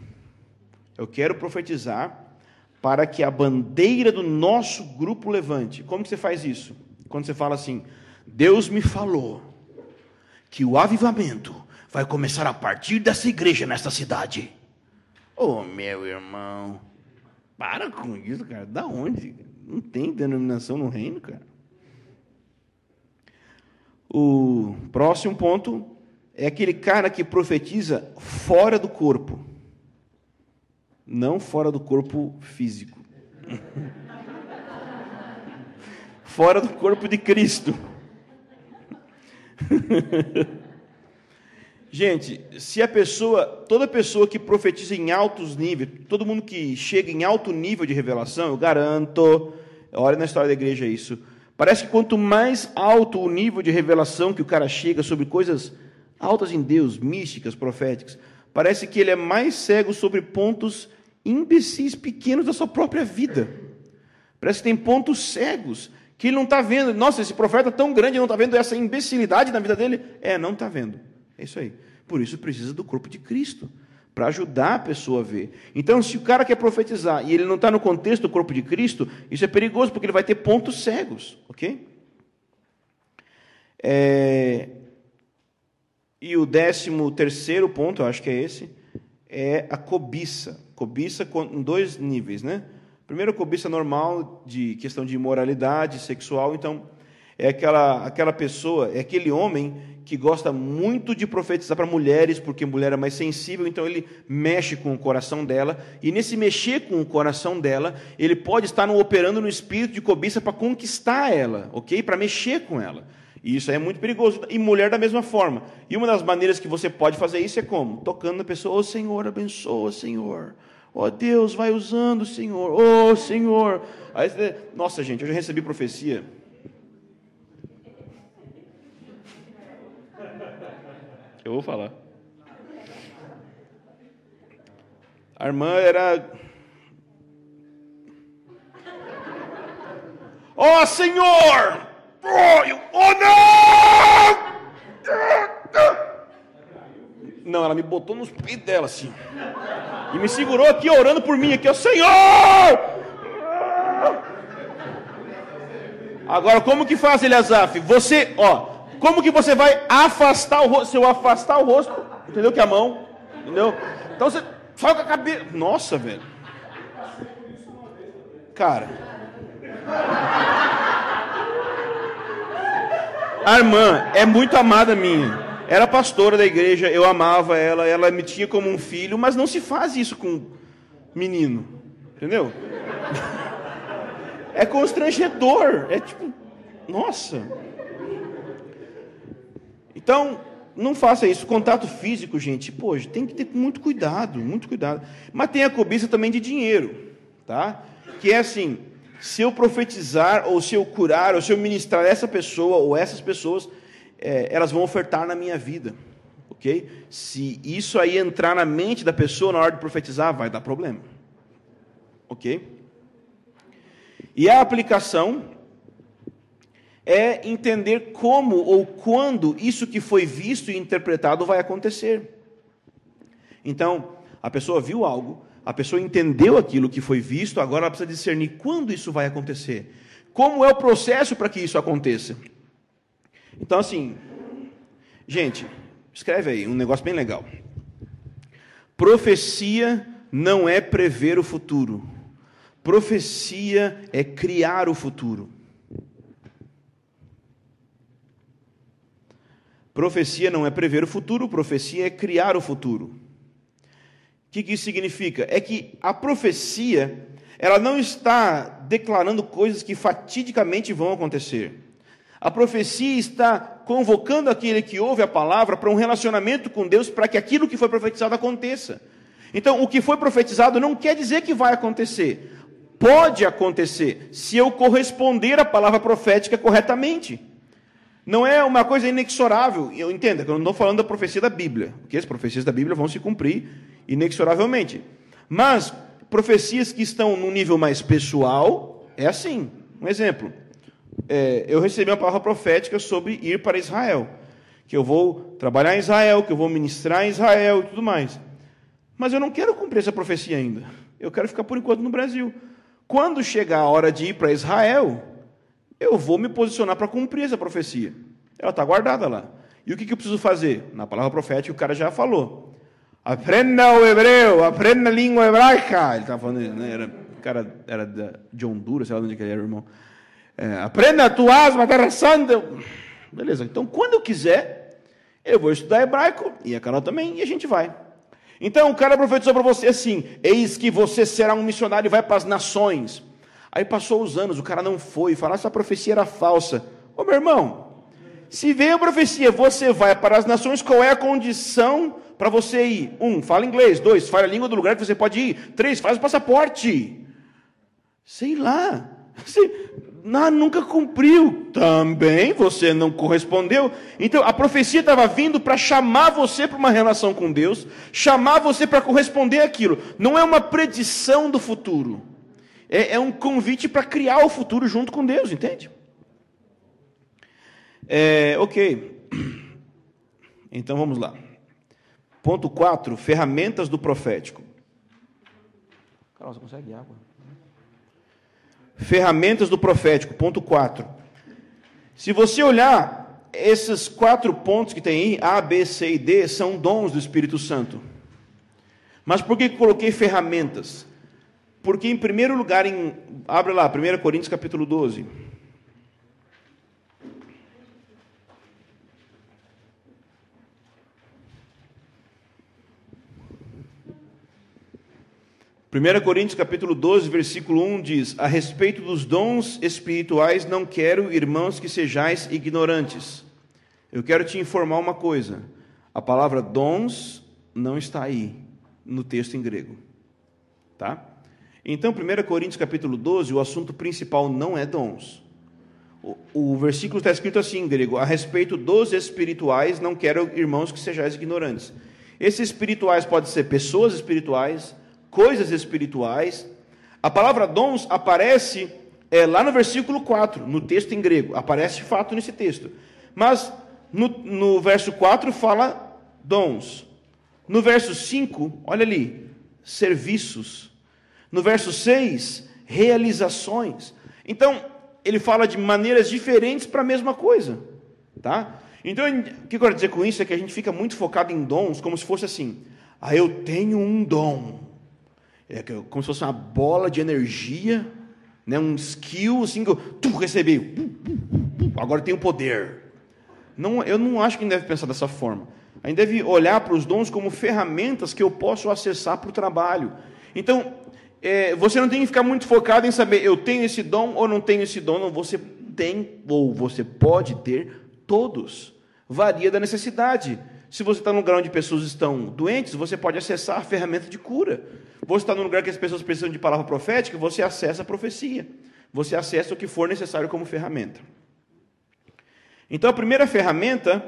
[SPEAKER 1] Eu quero profetizar para que a bandeira do nosso grupo levante. Como que você faz isso? Quando você fala assim: Deus me falou que o avivamento vai começar a partir dessa igreja nesta cidade. Oh, meu irmão, para com isso, cara. Da onde? Não tem denominação no reino, cara. O próximo ponto é aquele cara que profetiza fora do corpo, não fora do corpo físico. fora do corpo de Cristo. Gente, se a pessoa, toda pessoa que profetiza em altos níveis, todo mundo que chega em alto nível de revelação, eu garanto, olha na história da igreja isso, Parece que quanto mais alto o nível de revelação que o cara chega sobre coisas altas em Deus, místicas, proféticas, parece que ele é mais cego sobre pontos imbecis pequenos da sua própria vida. Parece que tem pontos cegos que ele não está vendo. Nossa, esse profeta tão grande não está vendo essa imbecilidade na vida dele. É, não está vendo. É isso aí. Por isso precisa do corpo de Cristo para ajudar a pessoa a ver. Então, se o cara quer profetizar e ele não está no contexto do corpo de Cristo, isso é perigoso, porque ele vai ter pontos cegos, ok? É... E o décimo terceiro ponto, eu acho que é esse, é a cobiça. Cobiça em dois níveis, né? Primeiro, cobiça normal, de questão de imoralidade sexual. Então, é aquela, aquela pessoa, é aquele homem que gosta muito de profetizar para mulheres, porque mulher é mais sensível, então ele mexe com o coração dela, e nesse mexer com o coração dela, ele pode estar no, operando no espírito de cobiça para conquistar ela, ok? Para mexer com ela. E isso é muito perigoso. E mulher da mesma forma. E uma das maneiras que você pode fazer isso é como? Tocando na pessoa, ô oh, Senhor, abençoa, Senhor. Ó oh, Deus, vai usando, Senhor. Ô oh, Senhor. Aí, nossa, gente, eu já recebi profecia Eu vou falar. A irmã era. Ó oh, Senhor! Oh, oh não! Não, ela me botou nos peitos dela assim. E me segurou aqui orando por mim, aqui, ó, Senhor! Agora, como que faz, Eliasaf? Você, ó, como que você vai afastar o rosto? Se eu afastar o rosto, entendeu? Que é a mão, entendeu? Então você fala com a cabeça. Nossa, velho. Cara. A irmã é muito amada minha. Era pastora da igreja, eu amava ela, ela me tinha como um filho, mas não se faz isso com menino. Entendeu? É constrangedor. É tipo, nossa. Então, não faça isso. Contato físico, gente, pô, tem que ter muito cuidado, muito cuidado. Mas tem a cobiça também de dinheiro, tá? Que é assim, se eu profetizar, ou se eu curar, ou se eu ministrar essa pessoa ou essas pessoas, é, elas vão ofertar na minha vida, ok? Se isso aí entrar na mente da pessoa na hora de profetizar, vai dar problema, ok? E a aplicação é entender como ou quando isso que foi visto e interpretado vai acontecer. Então, a pessoa viu algo, a pessoa entendeu aquilo que foi visto, agora ela precisa discernir quando isso vai acontecer. Como é o processo para que isso aconteça? Então, assim, gente, escreve aí um negócio bem legal. Profecia não é prever o futuro. Profecia é criar o futuro. Profecia não é prever o futuro, profecia é criar o futuro. O que, que isso significa? É que a profecia, ela não está declarando coisas que fatidicamente vão acontecer. A profecia está convocando aquele que ouve a palavra para um relacionamento com Deus para que aquilo que foi profetizado aconteça. Então, o que foi profetizado não quer dizer que vai acontecer. Pode acontecer se eu corresponder à palavra profética corretamente. Não é uma coisa inexorável. Eu entendo que eu não estou falando da profecia da Bíblia, porque as profecias da Bíblia vão se cumprir inexoravelmente. Mas profecias que estão no nível mais pessoal, é assim. Um exemplo. É, eu recebi uma palavra profética sobre ir para Israel. Que eu vou trabalhar em Israel, que eu vou ministrar em Israel e tudo mais. Mas eu não quero cumprir essa profecia ainda. Eu quero ficar por enquanto no Brasil. Quando chegar a hora de ir para Israel, eu vou me posicionar para cumprir essa profecia. Ela está guardada lá. E o que, que eu preciso fazer? Na palavra profética, o cara já falou. Aprenda o hebreu, aprenda a língua hebraica. Ele estava falando, né, era, o cara era de Honduras, sei lá onde ele era, irmão. É, aprenda a tua asma, terra santa. Beleza, então quando eu quiser, eu vou estudar hebraico, e a Carol também, e a gente vai. Então o cara profetizou para você assim: Eis que você será um missionário e vai para as nações. Aí passou os anos, o cara não foi, falou: essa profecia era falsa. Ô meu irmão, se veio a profecia, você vai para as nações, qual é a condição para você ir? Um, fala inglês. Dois, fala a língua do lugar que você pode ir. Três, faz o passaporte. Sei lá. Você, nunca cumpriu. Também você não correspondeu. Então a profecia estava vindo para chamar você para uma relação com Deus, chamar você para corresponder àquilo. Não é uma predição do futuro. É, é um convite para criar o futuro junto com Deus, entende? É, ok. Então vamos lá. Ponto 4, ferramentas do profético. Carol, você consegue água? Ferramentas do profético, ponto 4. Se você olhar, esses quatro pontos que tem aí, A, B, C e D, são dons do Espírito Santo. Mas por que coloquei ferramentas? Porque, em primeiro lugar, em, abre lá, 1 Coríntios capítulo 12. 1 Coríntios capítulo 12, versículo 1 diz: A respeito dos dons espirituais, não quero, irmãos, que sejais ignorantes. Eu quero te informar uma coisa: a palavra dons não está aí no texto em grego. Tá? Então, 1 Coríntios capítulo 12, o assunto principal não é dons. O, o versículo está escrito assim em grego: A respeito dos espirituais, não quero, irmãos, que sejais ignorantes. Esses espirituais podem ser pessoas espirituais, coisas espirituais. A palavra dons aparece é, lá no versículo 4, no texto em grego. Aparece de fato nesse texto. Mas no, no verso 4 fala dons. No verso 5, olha ali, serviços. No verso 6, realizações. Então, ele fala de maneiras diferentes para a mesma coisa. Tá? Então, o que eu quero dizer com isso é que a gente fica muito focado em dons, como se fosse assim: ah, eu tenho um dom é como se fosse uma bola de energia, né, um skill assim que eu tu, recebi, agora tenho poder. Não, eu não acho que a gente deve pensar dessa forma. A gente deve olhar para os dons como ferramentas que eu posso acessar para o trabalho. Então, é, você não tem que ficar muito focado em saber eu tenho esse dom ou não tenho esse dom. Não, você tem ou você pode ter todos. Varia da necessidade. Se você está num lugar onde pessoas estão doentes, você pode acessar a ferramenta de cura. Você está num lugar que as pessoas precisam de palavra profética, você acessa a profecia. Você acessa o que for necessário como ferramenta. Então, a primeira ferramenta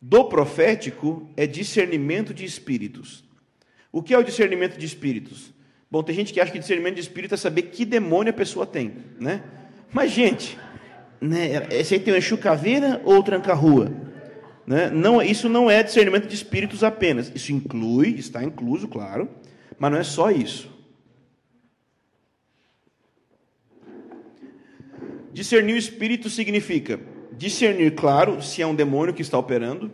[SPEAKER 1] do profético é discernimento de espíritos. O que é o discernimento de espíritos? Bom, tem gente que acha que discernimento de espírito é saber que demônio a pessoa tem, né? Mas, gente, né, esse aí tem uma chucaveira ou tranca-rua? Né? Não, isso não é discernimento de espíritos apenas. Isso inclui, está incluso, claro, mas não é só isso. Discernir o espírito significa discernir, claro, se é um demônio que está operando,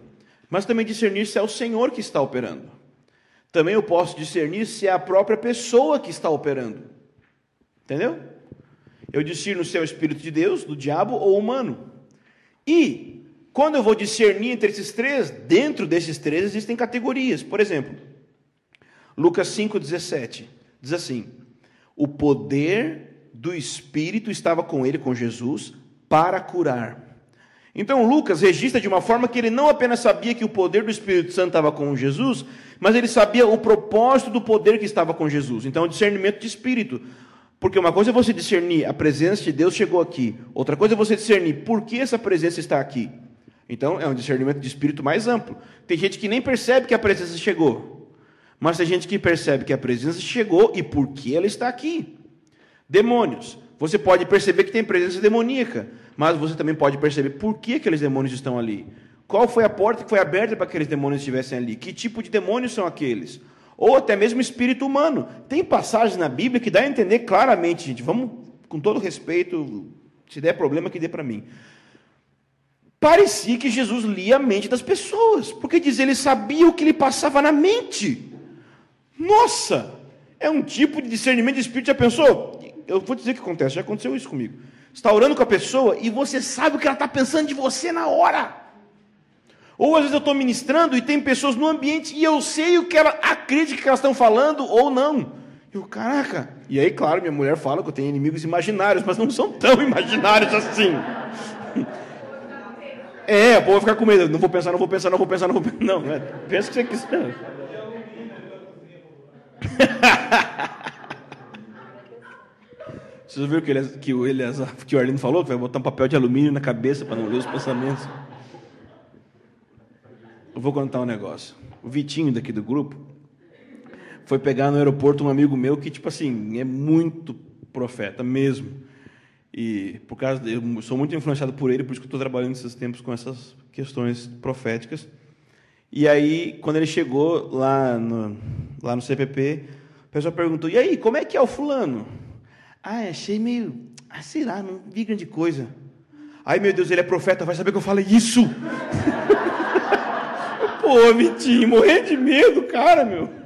[SPEAKER 1] mas também discernir se é o Senhor que está operando. Também eu posso discernir se é a própria pessoa que está operando. Entendeu? Eu discerno se é o Espírito de Deus, do diabo ou humano. E quando eu vou discernir entre esses três, dentro desses três existem categorias. Por exemplo, Lucas 5,17 diz assim: O poder do Espírito estava com ele, com Jesus, para curar. Então Lucas registra de uma forma que ele não apenas sabia que o poder do Espírito Santo estava com Jesus, mas ele sabia o propósito do poder que estava com Jesus. Então, discernimento de espírito. Porque uma coisa é você discernir a presença de Deus chegou aqui, outra coisa é você discernir por que essa presença está aqui. Então é um discernimento de espírito mais amplo. Tem gente que nem percebe que a presença chegou, mas tem gente que percebe que a presença chegou e por que ela está aqui. Demônios. Você pode perceber que tem presença demoníaca, mas você também pode perceber por que aqueles demônios estão ali. Qual foi a porta que foi aberta para que aqueles demônios estivessem ali? Que tipo de demônios são aqueles? Ou até mesmo espírito humano. Tem passagens na Bíblia que dá a entender claramente, gente. Vamos, com todo respeito, se der problema, que dê para mim. Parecia que Jesus lia a mente das pessoas, porque diz ele sabia o que lhe passava na mente. Nossa, é um tipo de discernimento de espírito. Já pensou? Eu vou dizer o que acontece, já aconteceu isso comigo. Você está orando com a pessoa e você sabe o que ela está pensando de você na hora. Ou às vezes eu estou ministrando e tem pessoas no ambiente e eu sei o que ela acredita que elas estão falando ou não. Eu, caraca. E aí, claro, minha mulher fala que eu tenho inimigos imaginários, mas não são tão imaginários assim. É, o povo vai ficar com medo. Não vou pensar, não vou pensar, não vou pensar, não vou pensar. Não, é. Pensa que você quiser. Vocês viram que, ele, que, o, ele, que o Arlindo falou? Que vai botar um papel de alumínio na cabeça para não ler os pensamentos. Eu vou contar um negócio. O Vitinho daqui do grupo foi pegar no aeroporto um amigo meu que, tipo assim, é muito profeta mesmo. E por causa de, eu sou muito influenciado por ele, por isso que estou trabalhando esses tempos com essas questões proféticas. E aí, quando ele chegou lá no, lá no CPP, o pessoal perguntou: "E aí, como é que é o fulano?" "Ah, achei meio, ah, sei lá, não vi grande coisa." "Ai, meu Deus, ele é profeta, vai saber que eu falei isso." Pô, Vitinho, morrendo de medo, cara, meu.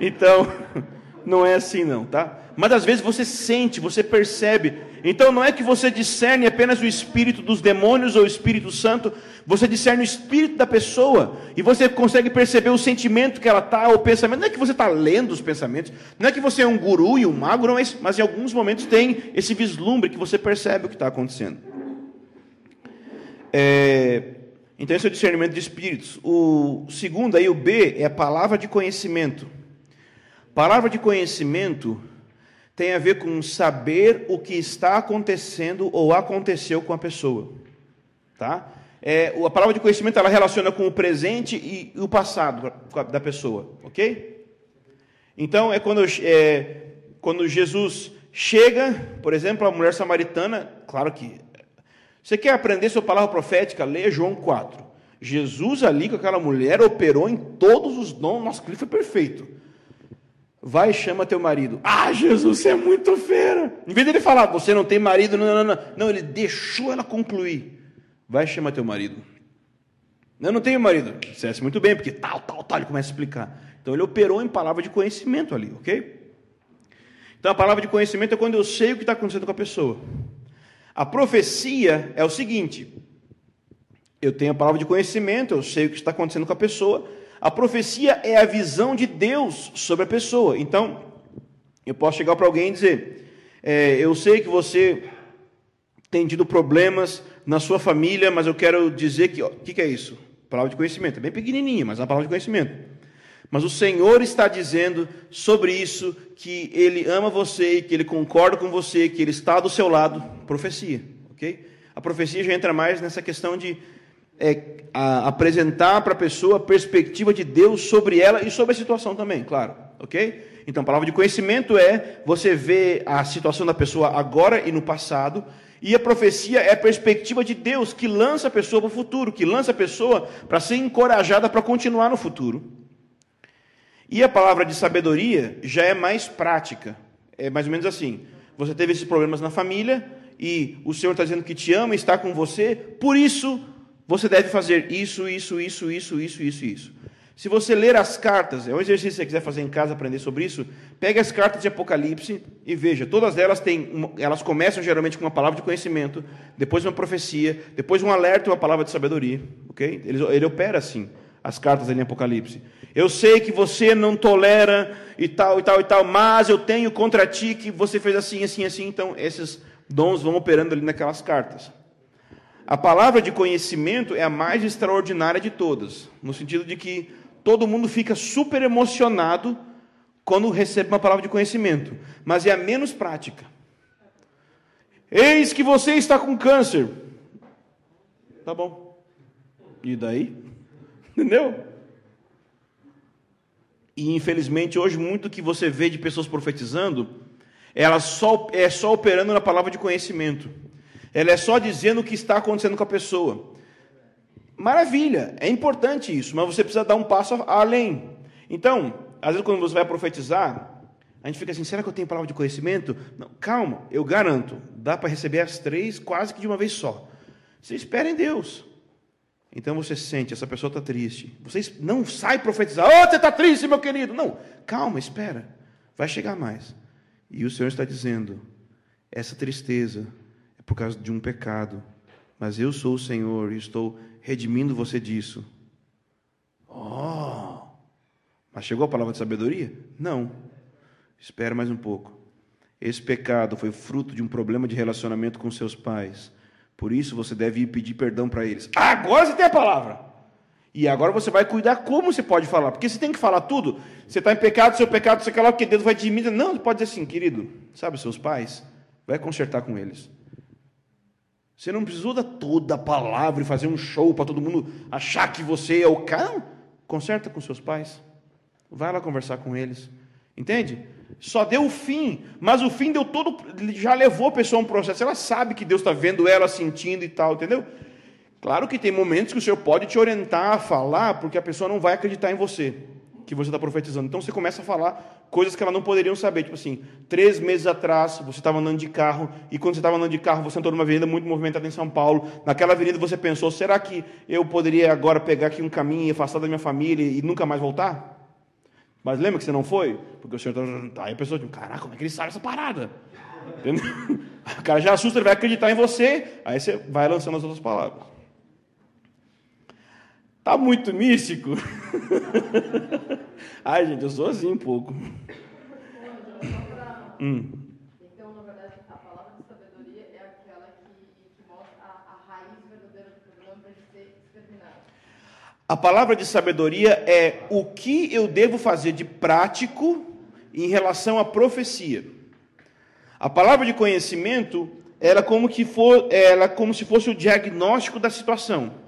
[SPEAKER 1] Então, não é assim não, tá? Mas às vezes você sente, você percebe. Então não é que você discerne apenas o espírito dos demônios ou o Espírito Santo, você discerne o espírito da pessoa e você consegue perceber o sentimento que ela está, o pensamento. Não é que você está lendo os pensamentos, não é que você é um guru e um mago, não é isso, mas em alguns momentos tem esse vislumbre que você percebe o que está acontecendo. É, então, esse é o discernimento de espíritos. O segundo, aí, o B, é a palavra de conhecimento. Palavra de conhecimento tem a ver com saber o que está acontecendo ou aconteceu com a pessoa. Tá? É, a palavra de conhecimento ela relaciona com o presente e, o passado da pessoa, ok? Então, é quando, é, quando Jesus chega, por exemplo, a mulher samaritana, claro que você quer aprender sua palavra profética? Leia João 4. Jesus ali com aquela mulher operou em todos os dons. Nossa, aquilo foi perfeito. Vai e chama teu marido. Ah, Jesus, você é muito fera. Em vez dele falar, você não tem marido, não, não, não. Não, ele deixou ela concluir. Vai e chama teu marido. Eu não tenho marido. Dissesse muito bem, porque tal, tal, tal. Ele começa a explicar. Então ele operou em palavra de conhecimento ali, ok? Então a palavra de conhecimento é quando eu sei o que está acontecendo com a pessoa. A profecia é o seguinte: eu tenho a palavra de conhecimento, eu sei o que está acontecendo com a pessoa. A profecia é a visão de Deus sobre a pessoa. Então, eu posso chegar para alguém e dizer: é, Eu sei que você tem tido problemas na sua família, mas eu quero dizer que. O que, que é isso? Palavra de conhecimento. É bem pequenininha, mas é uma palavra de conhecimento. Mas o Senhor está dizendo sobre isso que Ele ama você que Ele concorda com você, que Ele está do seu lado. Profecia, ok? A profecia já entra mais nessa questão de é, a, apresentar para a pessoa a perspectiva de Deus sobre ela e sobre a situação também, claro, ok? Então, a palavra de conhecimento é você ver a situação da pessoa agora e no passado, e a profecia é a perspectiva de Deus que lança a pessoa para o futuro, que lança a pessoa para ser encorajada para continuar no futuro. E a palavra de sabedoria já é mais prática. É mais ou menos assim: você teve esses problemas na família e o Senhor está dizendo que te ama e está com você, por isso você deve fazer isso, isso, isso, isso, isso, isso, isso. Se você ler as cartas, é um exercício que você quiser fazer em casa, aprender sobre isso, pegue as cartas de Apocalipse e veja, todas elas têm, elas começam geralmente com uma palavra de conhecimento, depois uma profecia, depois um alerta e uma palavra de sabedoria, ok? Ele, ele opera assim as cartas em Apocalipse. Eu sei que você não tolera e tal e tal e tal, mas eu tenho contra ti que você fez assim, assim, assim. Então, esses dons vão operando ali naquelas cartas. A palavra de conhecimento é a mais extraordinária de todas, no sentido de que todo mundo fica super emocionado quando recebe uma palavra de conhecimento, mas é a menos prática. Eis que você está com câncer. Tá bom. E daí? Entendeu? E infelizmente hoje muito que você vê de pessoas profetizando, ela só é só operando na palavra de conhecimento. Ela é só dizendo o que está acontecendo com a pessoa. Maravilha, é importante isso, mas você precisa dar um passo além. Então, às vezes quando você vai profetizar, a gente fica assim: será que eu tenho palavra de conhecimento? Não, calma, eu garanto, dá para receber as três quase que de uma vez só. Você espera em Deus. Então você sente, essa pessoa está triste. Você não sai profetizar, oh, você está triste, meu querido. Não, calma, espera. Vai chegar mais. E o Senhor está dizendo: essa tristeza é por causa de um pecado. Mas eu sou o Senhor e estou redimindo você disso. Oh! Mas chegou a palavra de sabedoria? Não. Espera mais um pouco. Esse pecado foi fruto de um problema de relacionamento com seus pais. Por isso você deve ir pedir perdão para eles. Agora você tem a palavra. E agora você vai cuidar como você pode falar. Porque você tem que falar tudo. Você está em pecado, seu pecado, você quer lá, porque Deus vai te imitar. Não, pode dizer assim, querido, sabe seus pais? Vai consertar com eles. Você não precisou dar toda a palavra e fazer um show para todo mundo achar que você é o cara. Conserta com seus pais. Vai lá conversar com eles. Entende? Só deu o fim, mas o fim deu todo, já levou a pessoa a um processo. Ela sabe que Deus está vendo ela, sentindo e tal, entendeu? Claro que tem momentos que o Senhor pode te orientar a falar, porque a pessoa não vai acreditar em você, que você está profetizando. Então você começa a falar coisas que ela não poderiam saber. Tipo assim, três meses atrás você estava andando de carro, e quando você estava andando de carro, você entrou numa avenida muito movimentada em São Paulo. Naquela avenida você pensou: será que eu poderia agora pegar aqui um caminho e afastar da minha família e nunca mais voltar? Mas lembra que você não foi? Porque o senhor está. Aí a pessoa diz: caraca, como é que ele sabe essa parada? O cara já assusta, ele vai acreditar em você, aí você vai lançando as outras palavras. Tá muito místico? Ai, gente, eu sou assim um pouco.
[SPEAKER 2] hum. Então, na verdade, a palavra de sabedoria é aquela que, que mostra a, a raiz verdadeira do problema para ser exterminado.
[SPEAKER 1] A palavra de sabedoria é o que eu devo fazer de prático em relação à profecia. A palavra de conhecimento era como que for, era como se fosse o diagnóstico da situação.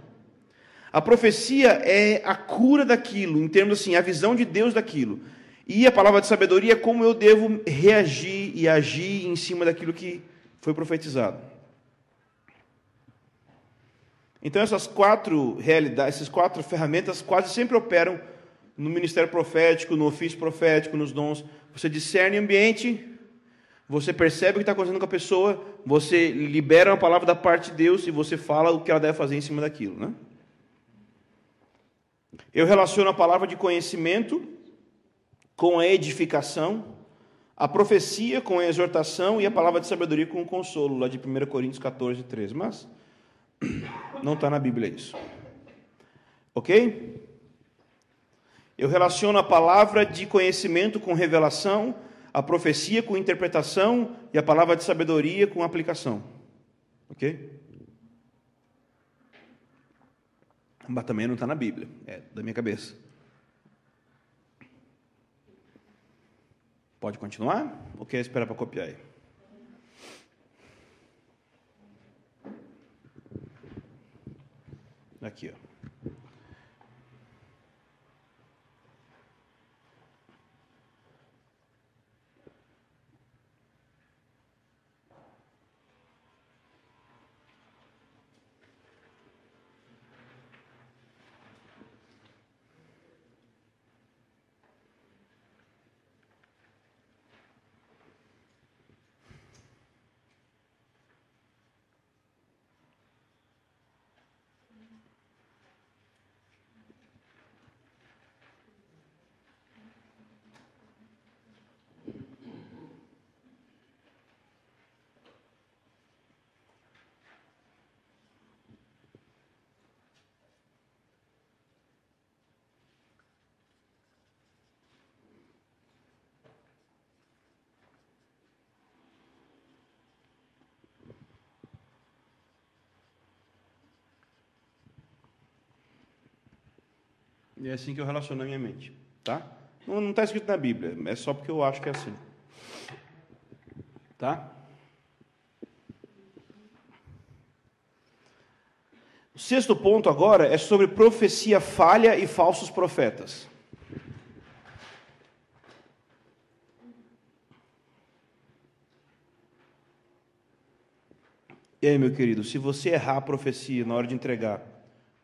[SPEAKER 1] A profecia é a cura daquilo, em termos assim, a visão de Deus daquilo. E a palavra de sabedoria é como eu devo reagir e agir em cima daquilo que foi profetizado. Então essas quatro realidades, essas quatro ferramentas quase sempre operam no ministério profético, no ofício profético, nos dons. Você discerne o ambiente, você percebe o que está acontecendo com a pessoa, você libera uma palavra da parte de Deus e você fala o que ela deve fazer em cima daquilo. Né? Eu relaciono a palavra de conhecimento com a edificação, a profecia com a exortação e a palavra de sabedoria com o consolo, lá de 1 Coríntios 14, 13. Mas não está na Bíblia isso. Ok? Eu relaciono a palavra de conhecimento com revelação, a profecia com interpretação e a palavra de sabedoria com aplicação. Ok? Mas também não está na Bíblia, é da minha cabeça. Pode continuar? Ou quer esperar para copiar aí? Aqui, ó. E é assim que eu relaciono a minha mente, tá? Não está escrito na Bíblia, é só porque eu acho que é assim. Tá? O sexto ponto agora é sobre profecia falha e falsos profetas. E aí, meu querido, se você errar a profecia na hora de entregar,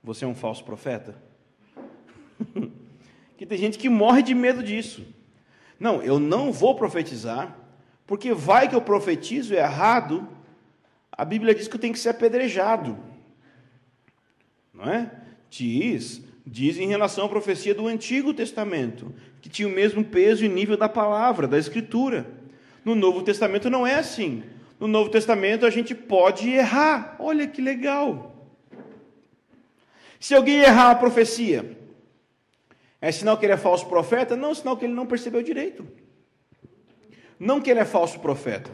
[SPEAKER 1] você é um falso profeta? Tem gente que morre de medo disso. Não, eu não vou profetizar, porque vai que eu profetizo errado, a Bíblia diz que eu tenho que ser apedrejado. Não é? Diz, diz em relação à profecia do Antigo Testamento, que tinha o mesmo peso e nível da palavra, da Escritura. No Novo Testamento não é assim. No Novo Testamento a gente pode errar. Olha que legal. Se alguém errar a profecia, é sinal que ele é falso profeta? Não, é sinal que ele não percebeu direito. Não que ele é falso profeta.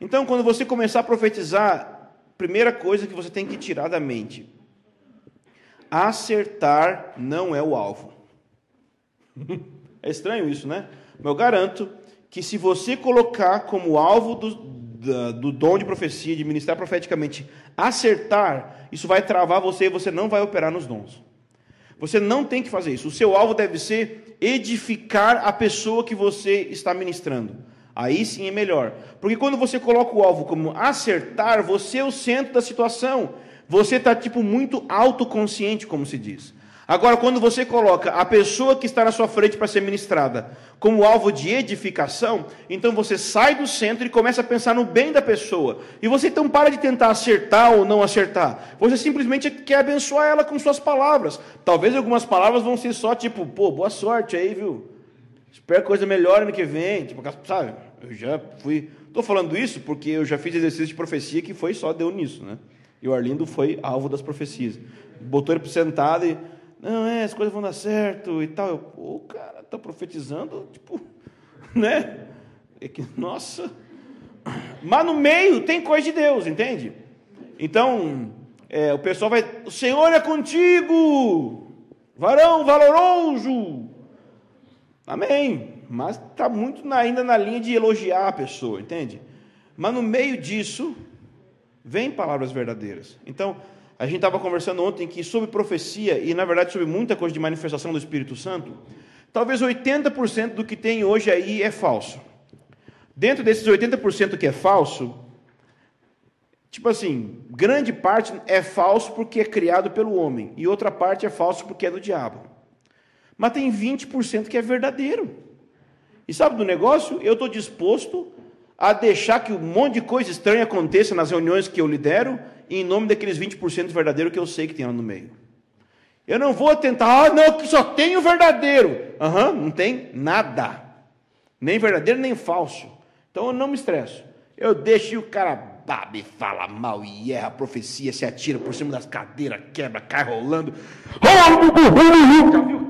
[SPEAKER 1] Então, quando você começar a profetizar, primeira coisa que você tem que tirar da mente: acertar não é o alvo. É estranho isso, né? Mas eu garanto que se você colocar como alvo do, do dom de profecia, de ministrar profeticamente, acertar, isso vai travar você e você não vai operar nos dons. Você não tem que fazer isso. O seu alvo deve ser edificar a pessoa que você está ministrando. Aí sim é melhor. Porque quando você coloca o alvo como acertar, você é o centro da situação. Você está tipo muito autoconsciente, como se diz. Agora, quando você coloca a pessoa que está na sua frente para ser ministrada como alvo de edificação, então você sai do centro e começa a pensar no bem da pessoa. E você então para de tentar acertar ou não acertar. Você simplesmente quer abençoar ela com suas palavras. Talvez algumas palavras vão ser só tipo, pô, boa sorte aí, viu? Espero coisa melhor ano que vem. Tipo, sabe? Eu já fui. Estou falando isso porque eu já fiz exercício de profecia que foi só deu nisso, né? E o Arlindo foi alvo das profecias. Botou ele sentado e não, é, as coisas vão dar certo e tal. Eu, pô, cara, tá profetizando, tipo, né? É que, nossa. Mas no meio tem coisa de Deus, entende? Então, é, o pessoal vai, o Senhor é contigo, varão valoroso. Amém. Mas está muito na, ainda na linha de elogiar a pessoa, entende? Mas no meio disso, vem palavras verdadeiras. Então, a gente estava conversando ontem que sobre profecia, e na verdade sobre muita coisa de manifestação do Espírito Santo, talvez 80% do que tem hoje aí é falso. Dentro desses 80% que é falso, tipo assim, grande parte é falso porque é criado pelo homem, e outra parte é falso porque é do diabo. Mas tem 20% que é verdadeiro. E sabe do negócio? Eu estou disposto a deixar que um monte de coisa estranha aconteça nas reuniões que eu lidero, em nome daqueles 20% verdadeiro que eu sei que tem lá no meio. Eu não vou tentar, ah, não, que só tem o verdadeiro. Aham, uhum, não tem nada. Nem verdadeiro, nem falso. Então eu não me estresso. Eu deixo e o cara babe, fala mal e erra a profecia, se atira por cima das cadeiras, quebra, cai rolando.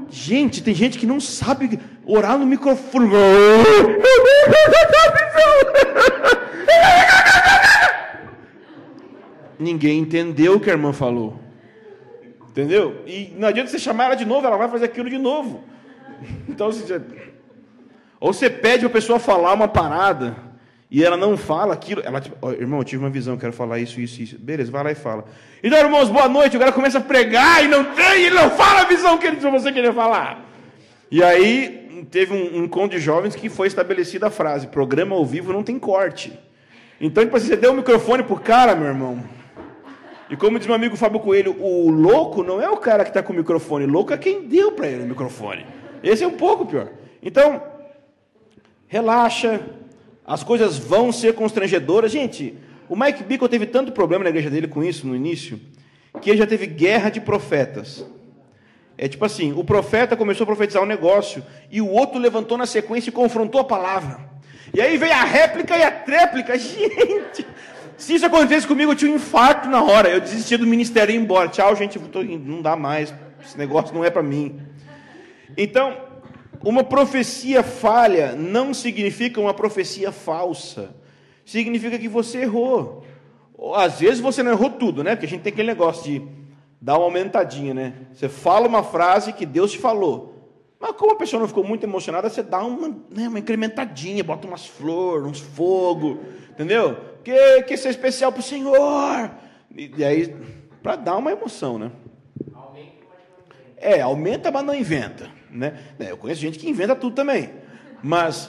[SPEAKER 1] Gente, tem gente que não sabe orar no microfone. Ninguém entendeu o que a irmã falou. Entendeu? E não adianta você chamar ela de novo, ela vai fazer aquilo de novo. Então, você... ou você pede para a pessoa falar uma parada e ela não fala aquilo. Ela, tipo, oh, irmão, eu tive uma visão, quero falar isso, isso, isso. Beleza, vai lá e fala. Então, irmãos, boa noite. O cara começa a pregar e não tem, ele não fala a visão que ele, você queria falar. E aí, teve um, um encontro de jovens que foi estabelecida a frase: programa ao vivo não tem corte. Então, tipo assim, você deu o microfone pro cara, meu irmão. E como diz meu amigo Fábio Coelho, o louco não é o cara que está com o microfone, louco é quem deu para ele o microfone. Esse é um pouco pior. Então, relaxa, as coisas vão ser constrangedoras. Gente, o Mike Bickle teve tanto problema na igreja dele com isso no início, que ele já teve guerra de profetas. É tipo assim, o profeta começou a profetizar um negócio, e o outro levantou na sequência e confrontou a palavra. E aí veio a réplica e a tréplica. Gente, se isso acontecesse comigo, eu tinha um infarto na hora. Eu desistia do ministério e ia embora. Tchau, gente, não dá mais. Esse negócio não é para mim. Então, uma profecia falha não significa uma profecia falsa. Significa que você errou. Às vezes você não errou tudo, né? Porque a gente tem aquele negócio de dar uma aumentadinha, né? Você fala uma frase que Deus te falou. Mas como a pessoa não ficou muito emocionada, você dá uma, né, uma incrementadinha, bota umas flores, uns fogo, entendeu? Que, que isso é especial para o Senhor. E, e aí, para dar uma emoção, né? É, aumenta, mas não inventa. Né? É, eu conheço gente que inventa tudo também. Mas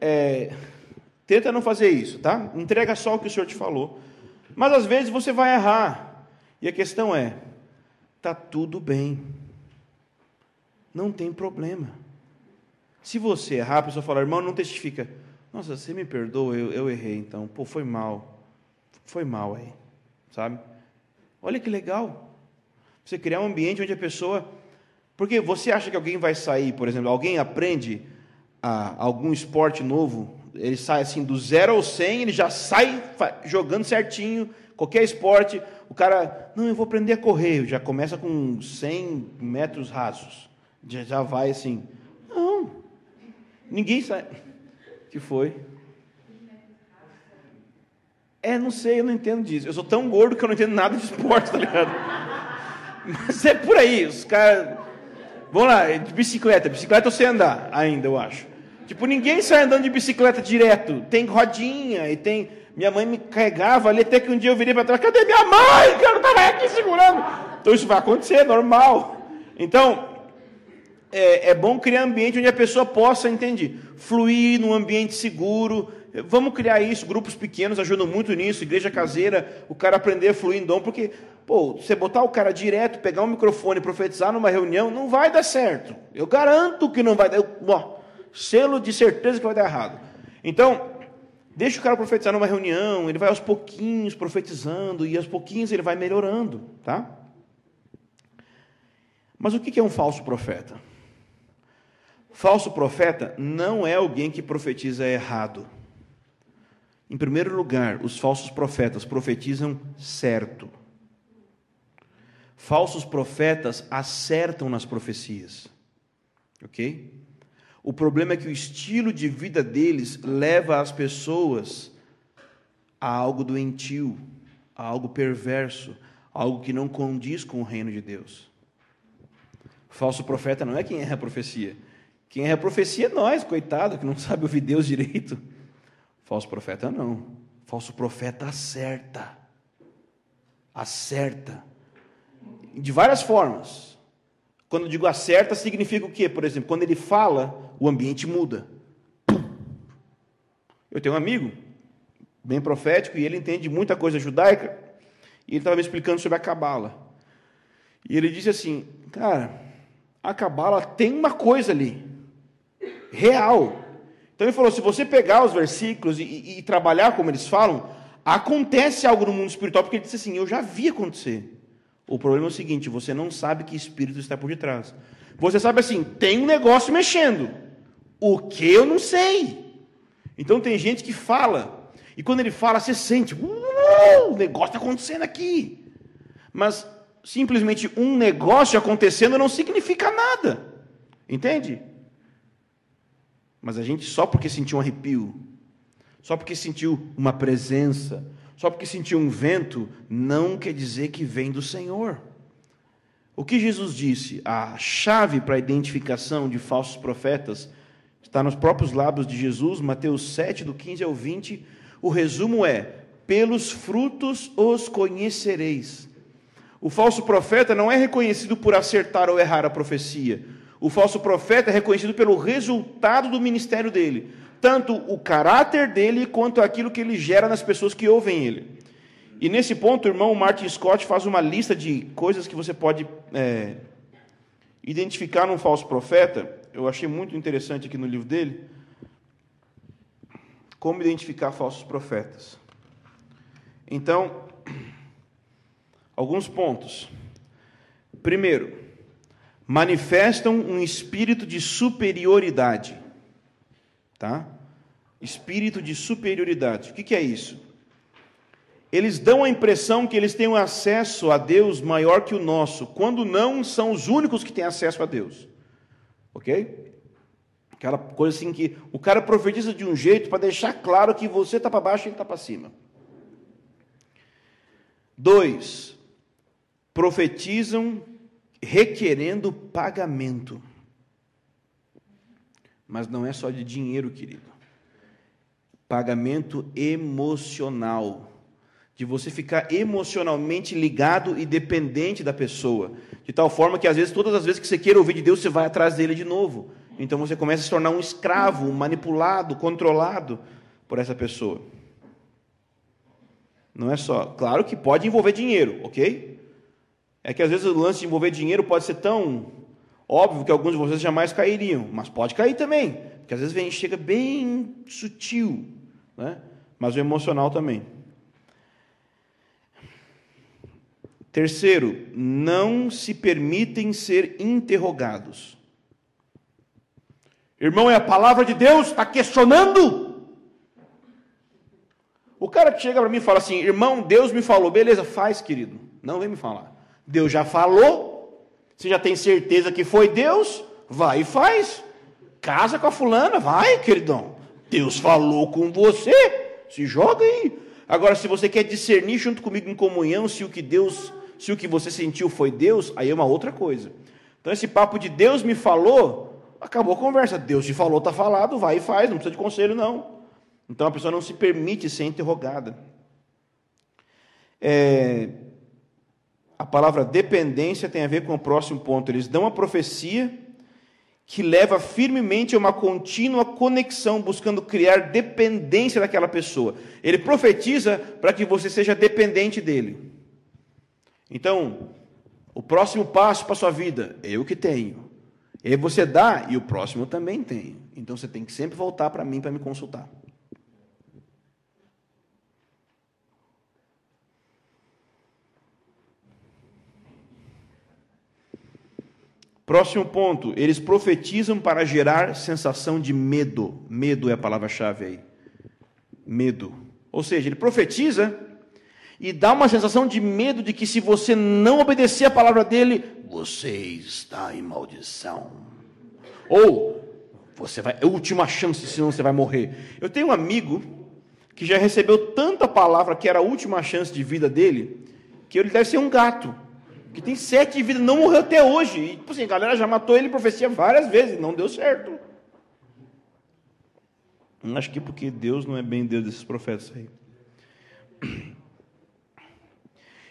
[SPEAKER 1] é, tenta não fazer isso, tá? Entrega só o que o Senhor te falou. Mas às vezes você vai errar. E a questão é: tá tudo bem. Não tem problema. Se você errar, a pessoa fala, irmão, não testifica. Nossa, você me perdoa, eu, eu errei então. Pô, foi mal. Foi mal aí. Sabe? Olha que legal. Você criar um ambiente onde a pessoa. Porque você acha que alguém vai sair, por exemplo, alguém aprende a, algum esporte novo, ele sai assim do zero ao 100, ele já sai jogando certinho, qualquer esporte. O cara, não, eu vou aprender a correr, já começa com 100 metros rasos já, já vai assim. Não. Ninguém sai. Que foi? É, não sei, eu não entendo disso. Eu sou tão gordo que eu não entendo nada de esporte, tá ligado? Mas é por aí, os caras. Vamos lá, de bicicleta. Bicicleta eu sei andar ainda, eu acho. Tipo, ninguém sai andando de bicicleta direto. Tem rodinha e tem. Minha mãe me carregava ali até que um dia eu virei para trás. Cadê minha mãe? Que eu não estava aqui segurando. Então isso vai acontecer, normal. Então, é, é bom criar ambiente onde a pessoa possa, entender, fluir num ambiente seguro. Vamos criar isso, grupos pequenos ajudam muito nisso, igreja caseira, o cara aprender a fluir em dom, porque, pô, você botar o cara direto, pegar um microfone e profetizar numa reunião, não vai dar certo. Eu garanto que não vai dar. ó, selo de certeza que vai dar errado. Então, deixa o cara profetizar numa reunião, ele vai aos pouquinhos profetizando, e aos pouquinhos ele vai melhorando, tá? Mas o que é um falso profeta? Falso profeta não é alguém que profetiza errado. Em primeiro lugar, os falsos profetas profetizam certo. Falsos profetas acertam nas profecias. Ok? O problema é que o estilo de vida deles leva as pessoas a algo doentio, a algo perverso, algo que não condiz com o reino de Deus. Falso profeta não é quem erra a profecia quem é a profecia é nós, coitado, que não sabe ouvir Deus direito. Falso profeta não. Falso profeta acerta. Acerta. De várias formas. Quando eu digo acerta, significa o quê? Por exemplo, quando ele fala, o ambiente muda. Eu tenho um amigo, bem profético, e ele entende muita coisa judaica, e ele estava me explicando sobre a Cabala. E ele disse assim, cara, a Cabala tem uma coisa ali real. Então ele falou: se você pegar os versículos e, e, e, trabalhar como eles falam, acontece algo no mundo espiritual, porque ele disse assim: eu já vi acontecer. O problema é o seguinte: você não sabe que espírito está por detrás. Você sabe assim, tem um negócio mexendo. O que eu não sei. Então tem gente que fala, e quando ele fala, você sente, uh, o negócio está acontecendo aqui. Mas simplesmente um negócio acontecendo não significa nada. Entende? Mas a gente, só porque sentiu um arrepio, só porque sentiu uma presença, só porque sentiu um vento, não quer dizer que vem do Senhor. O que Jesus disse, a chave para a identificação de falsos profetas, está nos próprios lábios de Jesus, Mateus 7, do 15 ao 20. O resumo é: pelos frutos os conhecereis. O falso profeta não é reconhecido por acertar ou errar a profecia. O falso profeta é reconhecido pelo resultado do ministério dele, tanto o caráter dele quanto aquilo que ele gera nas pessoas que ouvem ele. E nesse ponto, o irmão Martin Scott faz uma lista de coisas que você pode é, identificar num falso profeta. Eu achei muito interessante aqui no livro dele. Como identificar falsos profetas. Então, alguns pontos. Primeiro, manifestam um espírito de superioridade. Tá? Espírito de superioridade. O que, que é isso? Eles dão a impressão que eles têm um acesso a Deus maior que o nosso, quando não são os únicos que têm acesso a Deus. Ok? Aquela coisa assim que o cara profetiza de um jeito para deixar claro que você está para baixo e ele está para cima. Dois, profetizam requerendo pagamento. Mas não é só de dinheiro, querido. Pagamento emocional. De você ficar emocionalmente ligado e dependente da pessoa. De tal forma que, às vezes, todas as vezes que você queira ouvir de Deus, você vai atrás dele de novo. Então você começa a se tornar um escravo, manipulado, controlado por essa pessoa. Não é só. Claro que pode envolver dinheiro, ok? É que às vezes o lance de envolver dinheiro pode ser tão óbvio que alguns de vocês jamais cairiam, mas pode cair também, porque às vezes vem, chega bem sutil, né? mas o emocional também. Terceiro, não se permitem ser interrogados. Irmão, é a palavra de Deus, está questionando. O cara que chega para mim e fala assim: irmão, Deus me falou, beleza, faz, querido. Não vem me falar. Deus já falou, você já tem certeza que foi Deus, vai e faz. Casa com a fulana, vai, queridão. Deus falou com você, se joga aí. Agora, se você quer discernir junto comigo em comunhão se o que Deus, se o que você sentiu foi Deus, aí é uma outra coisa. Então, esse papo de Deus me falou, acabou a conversa. Deus te falou, está falado, vai e faz, não precisa de conselho, não. Então a pessoa não se permite ser interrogada. É, a palavra dependência tem a ver com o próximo ponto. Eles dão a profecia que leva firmemente a uma contínua conexão, buscando criar dependência daquela pessoa. Ele profetiza para que você seja dependente dele. Então, o próximo passo para a sua vida, eu que tenho. E você dá e o próximo também tem. Então você tem que sempre voltar para mim para me consultar. Próximo ponto, eles profetizam para gerar sensação de medo. Medo é a palavra-chave aí. Medo. Ou seja, ele profetiza e dá uma sensação de medo de que se você não obedecer a palavra dele, você está em maldição. Ou você vai, é a última chance, senão você vai morrer. Eu tenho um amigo que já recebeu tanta palavra que era a última chance de vida dele, que ele deve ser um gato, que tem sete de vida, não morreu até hoje. E, tipo assim, a galera já matou ele profecia várias vezes, não deu certo. Acho que porque Deus não é bem Deus desses profetas aí.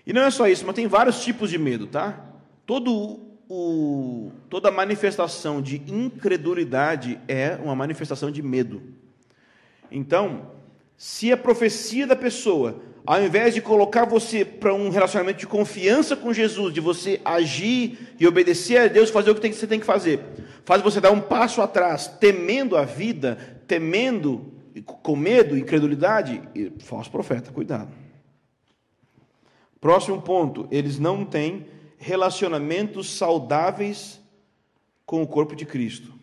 [SPEAKER 1] E não é só isso, mas tem vários tipos de medo, tá? Todo o, toda manifestação de incredulidade é uma manifestação de medo. Então, se a profecia da pessoa, ao invés de colocar você para um relacionamento de confiança com Jesus, de você agir e obedecer a Deus, fazer o que você tem que fazer, faz você dar um passo atrás, temendo a vida, temendo, com medo, incredulidade, falso profeta, cuidado. Próximo ponto, eles não têm relacionamentos saudáveis com o corpo de Cristo.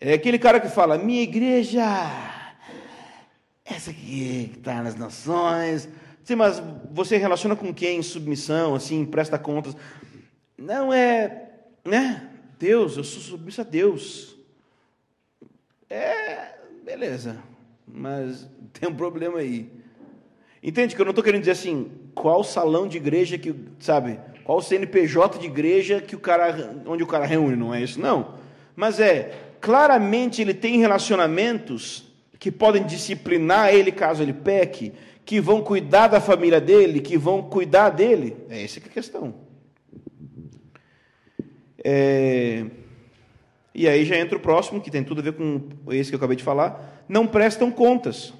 [SPEAKER 1] É aquele cara que fala, minha igreja, essa aqui que está nas nações. Sim, mas você relaciona com quem? Submissão, assim, presta contas. Não é, né? Deus, eu sou submisso a Deus. É, beleza, mas tem um problema aí. Entende que eu não estou querendo dizer assim, qual salão de igreja que, sabe, qual CNPJ de igreja que o cara, onde o cara reúne, não é isso, não. Mas é, claramente ele tem relacionamentos que podem disciplinar ele caso ele peque, que vão cuidar da família dele, que vão cuidar dele. É essa que é a questão. É... E aí já entra o próximo, que tem tudo a ver com esse que eu acabei de falar. Não prestam contas.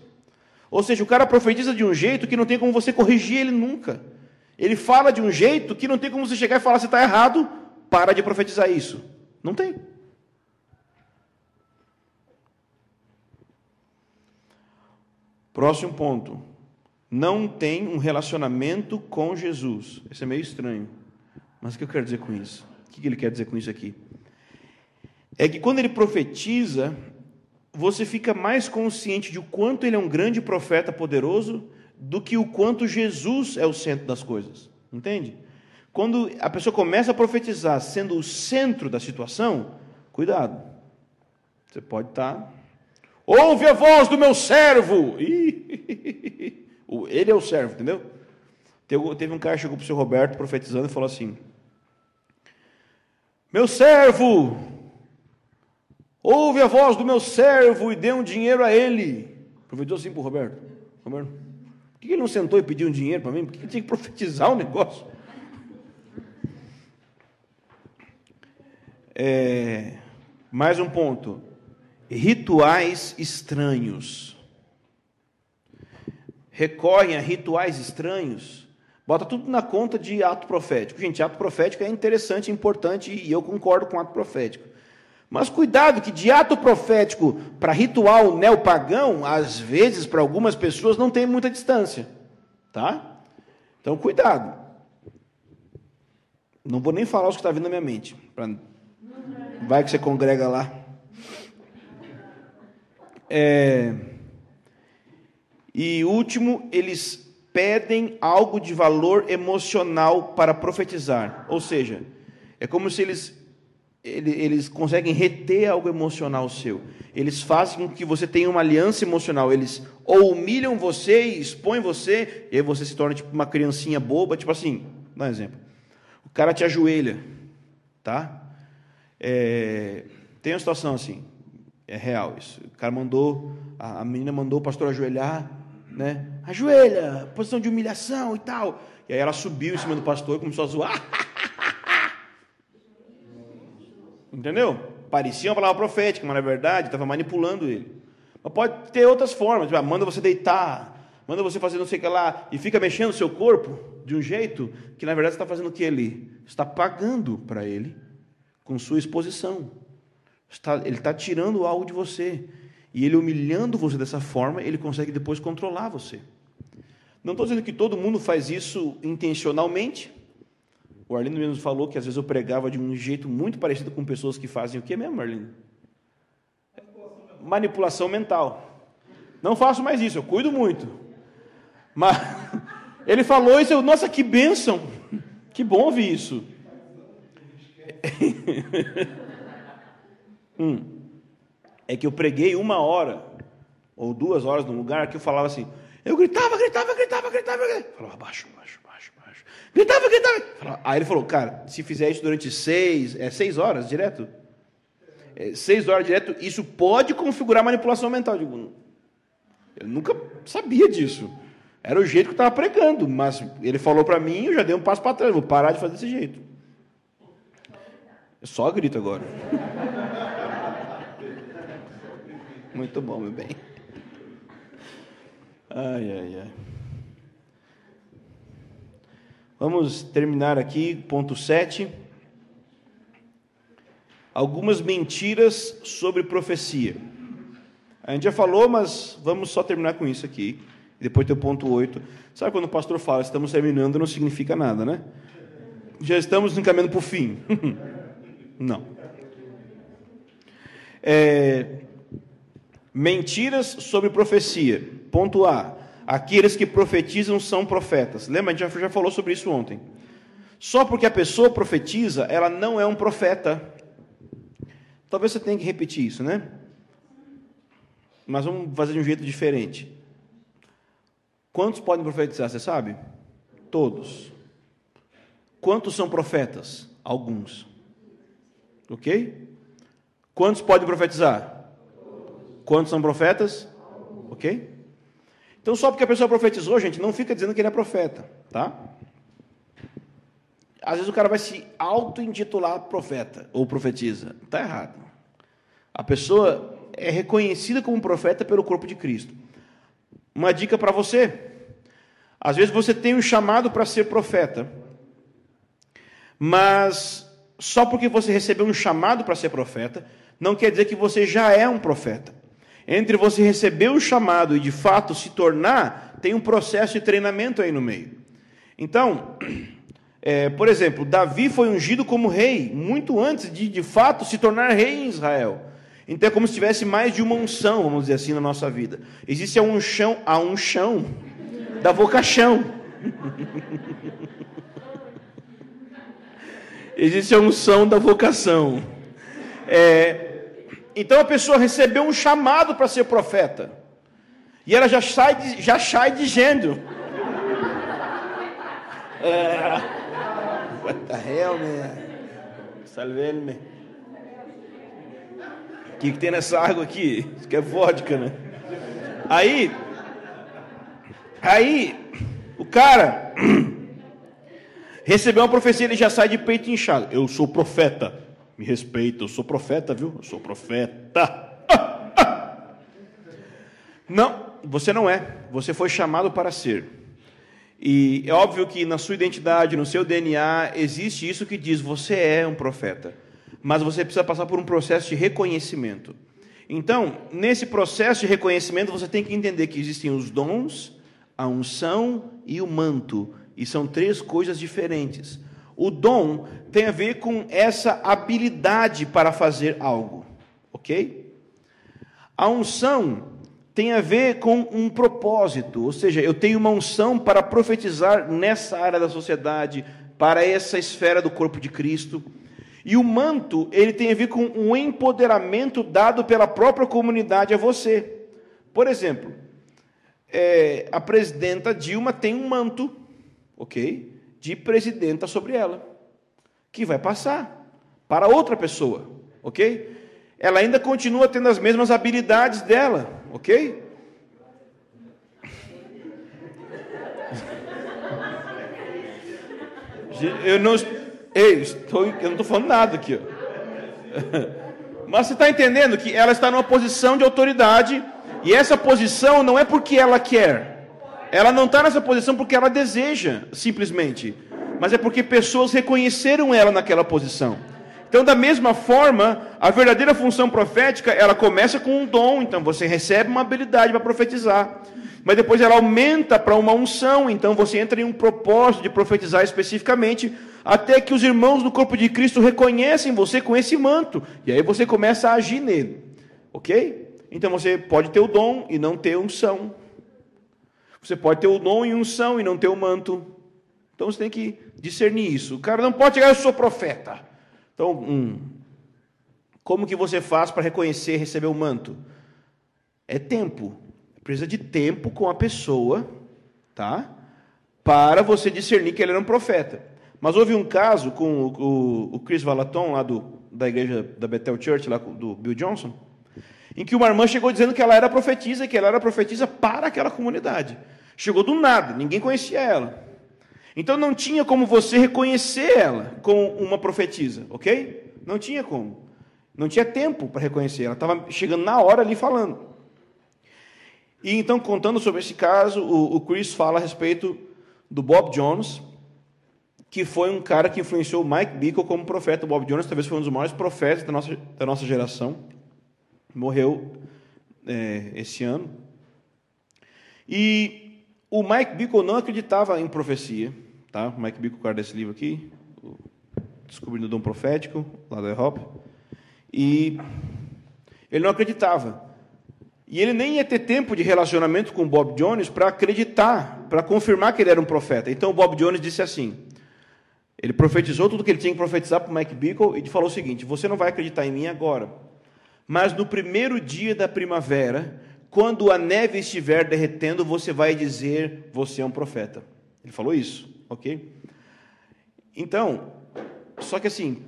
[SPEAKER 1] Ou seja, o cara profetiza de um jeito que não tem como você corrigir ele nunca. Ele fala de um jeito que não tem como você chegar e falar: você está errado, para de profetizar isso. Não tem. Próximo ponto. Não tem um relacionamento com Jesus. Isso é meio estranho. Mas o que eu quero dizer com isso? O que ele quer dizer com isso aqui? É que quando ele profetiza, você fica mais consciente de o quanto ele é um grande profeta poderoso do que o quanto Jesus é o centro das coisas. Entende? Quando a pessoa começa a profetizar sendo o centro da situação, cuidado. Você pode estar. Ouve a voz do meu servo! Ele é o servo, entendeu? Teve um cara que chegou para o seu Roberto profetizando e falou assim: Meu servo, Ouve a voz do meu servo e dê um dinheiro a ele. Profetizou assim para o Roberto. Roberto, por que ele não sentou e pediu um dinheiro para mim? Por que ele tinha que profetizar o um negócio? É, mais um ponto. Rituais estranhos. Recorrem a rituais estranhos. Bota tudo na conta de ato profético. Gente, ato profético é interessante, importante e eu concordo com ato profético. Mas cuidado que de ato profético para ritual neopagão, às vezes para algumas pessoas não tem muita distância, tá? Então cuidado. Não vou nem falar os que está vindo na minha mente, pra... vai que você congrega lá. É... E último, eles pedem algo de valor emocional para profetizar. Ou seja, é como se eles eles conseguem reter algo emocional seu. Eles fazem com que você tenha uma aliança emocional. Eles ou humilham você e expõem você, e aí você se torna tipo uma criancinha boba, tipo assim, dá um exemplo. O cara te ajoelha, tá? É, tem uma situação assim, é real isso. O cara mandou, a, a menina mandou o pastor ajoelhar, né? Ajoelha, posição de humilhação e tal. E aí ela subiu em cima do pastor e começou a zoar. Entendeu? Parecia uma palavra profética, mas na verdade estava manipulando ele. Mas pode ter outras formas. Tipo, manda você deitar, manda você fazer não sei o que lá, e fica mexendo o seu corpo de um jeito que na verdade está fazendo o que ele está pagando para ele com sua exposição. Está, ele está tirando algo de você. E ele humilhando você dessa forma, ele consegue depois controlar você. Não estou dizendo que todo mundo faz isso intencionalmente, o Arlindo mesmo falou que às vezes eu pregava de um jeito muito parecido com pessoas que fazem o que mesmo, Arlindo? Manipulação mental. Não faço mais isso, eu cuido muito. Mas ele falou isso, eu, nossa, que bênção. Que bom ouvir isso. hum, é que eu preguei uma hora ou duas horas num lugar que eu falava assim, eu gritava, gritava, gritava, gritava, gritava. falava baixo, baixo, Gritava, gritava. Aí ele falou, cara, se fizer isso durante seis, é seis horas direto? É, seis horas direto, isso pode configurar manipulação mental. Eu, digo, eu nunca sabia disso. Era o jeito que eu estava pregando, mas ele falou para mim, eu já dei um passo para trás, vou parar de fazer desse jeito. Eu só grito agora. Muito bom, meu bem. Ai, ai, ai. Vamos terminar aqui, ponto 7. Algumas mentiras sobre profecia. A gente já falou, mas vamos só terminar com isso aqui. Depois tem o ponto 8. Sabe quando o pastor fala, estamos terminando, não significa nada, né? Já estamos encaminhando para o fim. não. É, mentiras sobre profecia. Ponto A aqueles que profetizam são profetas. Lembra? A gente já falou sobre isso ontem. Só porque a pessoa profetiza, ela não é um profeta. Talvez você tenha que repetir isso, né? Mas vamos fazer de um jeito diferente. Quantos podem profetizar, você sabe? Todos. Quantos são profetas? Alguns. Ok? Quantos podem profetizar? Quantos são profetas? Ok? Então, só porque a pessoa profetizou, gente, não fica dizendo que ele é profeta, tá? Às vezes o cara vai se auto-intitular profeta ou profetiza. Está errado. A pessoa é reconhecida como profeta pelo corpo de Cristo. Uma dica para você: às vezes você tem um chamado para ser profeta, mas só porque você recebeu um chamado para ser profeta, não quer dizer que você já é um profeta. Entre você receber o chamado e de fato se tornar, tem um processo de treinamento aí no meio. Então, é, por exemplo, Davi foi ungido como rei muito antes de de fato se tornar rei em Israel. Então é como se tivesse mais de uma unção, vamos dizer assim, na nossa vida. Existe a unção, a unção da vocação. Existe a unção da vocação. É, então a pessoa recebeu um chamado para ser profeta. E ela já sai, já sai dizendo. É, what the hell, man? Salve-me. O que, que tem nessa água aqui? Isso que é vodka, né? Aí, aí, o cara recebeu uma profecia, ele já sai de peito inchado. Eu sou profeta, me respeita, eu sou profeta, viu? Eu sou profeta. Não, você não é. Você foi chamado para ser. E é óbvio que na sua identidade, no seu DNA, existe isso que diz você é um profeta. Mas você precisa passar por um processo de reconhecimento. Então, nesse processo de reconhecimento, você tem que entender que existem os dons, a unção e o manto. E são três coisas diferentes. O dom tem a ver com essa habilidade para fazer algo, ok? A unção tem a ver com um propósito, ou seja, eu tenho uma unção para profetizar nessa área da sociedade, para essa esfera do corpo de Cristo. E o manto, ele tem a ver com um empoderamento dado pela própria comunidade a você. Por exemplo, é, a presidenta Dilma tem um manto, ok? De presidenta sobre ela, que vai passar para outra pessoa, ok? Ela ainda continua tendo as mesmas habilidades dela, ok? Eu não, estou, eu não estou falando nada aqui. Mas você está entendendo que ela está numa posição de autoridade e essa posição não é porque ela quer. Ela não está nessa posição porque ela deseja, simplesmente. Mas é porque pessoas reconheceram ela naquela posição. Então, da mesma forma, a verdadeira função profética, ela começa com um dom, então você recebe uma habilidade para profetizar. Mas depois ela aumenta para uma unção, então você entra em um propósito de profetizar especificamente, até que os irmãos do corpo de Cristo reconhecem você com esse manto, e aí você começa a agir nele. OK? Então você pode ter o dom e não ter unção. Você pode ter o dom e unção e não ter o manto. Então você tem que discernir isso. O cara não pode chegar, eu sou profeta. Então, um, como que você faz para reconhecer e receber o manto? É tempo. Precisa de tempo com a pessoa, tá? Para você discernir que ele era um profeta. Mas houve um caso com o, o, o Chris Valaton, lá do, da igreja da Bethel Church, lá do Bill Johnson, em que uma irmã chegou dizendo que ela era profetisa que ela era profetisa para aquela comunidade. Chegou do nada, ninguém conhecia ela. Então não tinha como você reconhecer ela como uma profetisa, ok? Não tinha como. Não tinha tempo para reconhecer. Ela estava chegando na hora ali falando. E então, contando sobre esse caso, o, Chris fala a respeito do Bob Jones, que foi um cara que influenciou Mike Bickle como profeta. O Bob Jones talvez foi um dos maiores profetas da nossa, da nossa geração. Morreu é, esse ano. E o Mike Bickle não acreditava em profecia. Tá? O Mike Bico, o cara desse livro aqui, Descobrindo o Dom Profético, lá da Europe. E ele não acreditava. E ele nem ia ter tempo de relacionamento com o Bob Jones para acreditar, para confirmar que ele era um profeta. Então o Bob Jones disse assim: ele profetizou tudo que ele tinha que profetizar para o Mike Bickle e falou o seguinte: Você não vai acreditar em mim agora, mas no primeiro dia da primavera, quando a neve estiver derretendo, você vai dizer: Você é um profeta. Ele falou isso ok? Então, só que assim,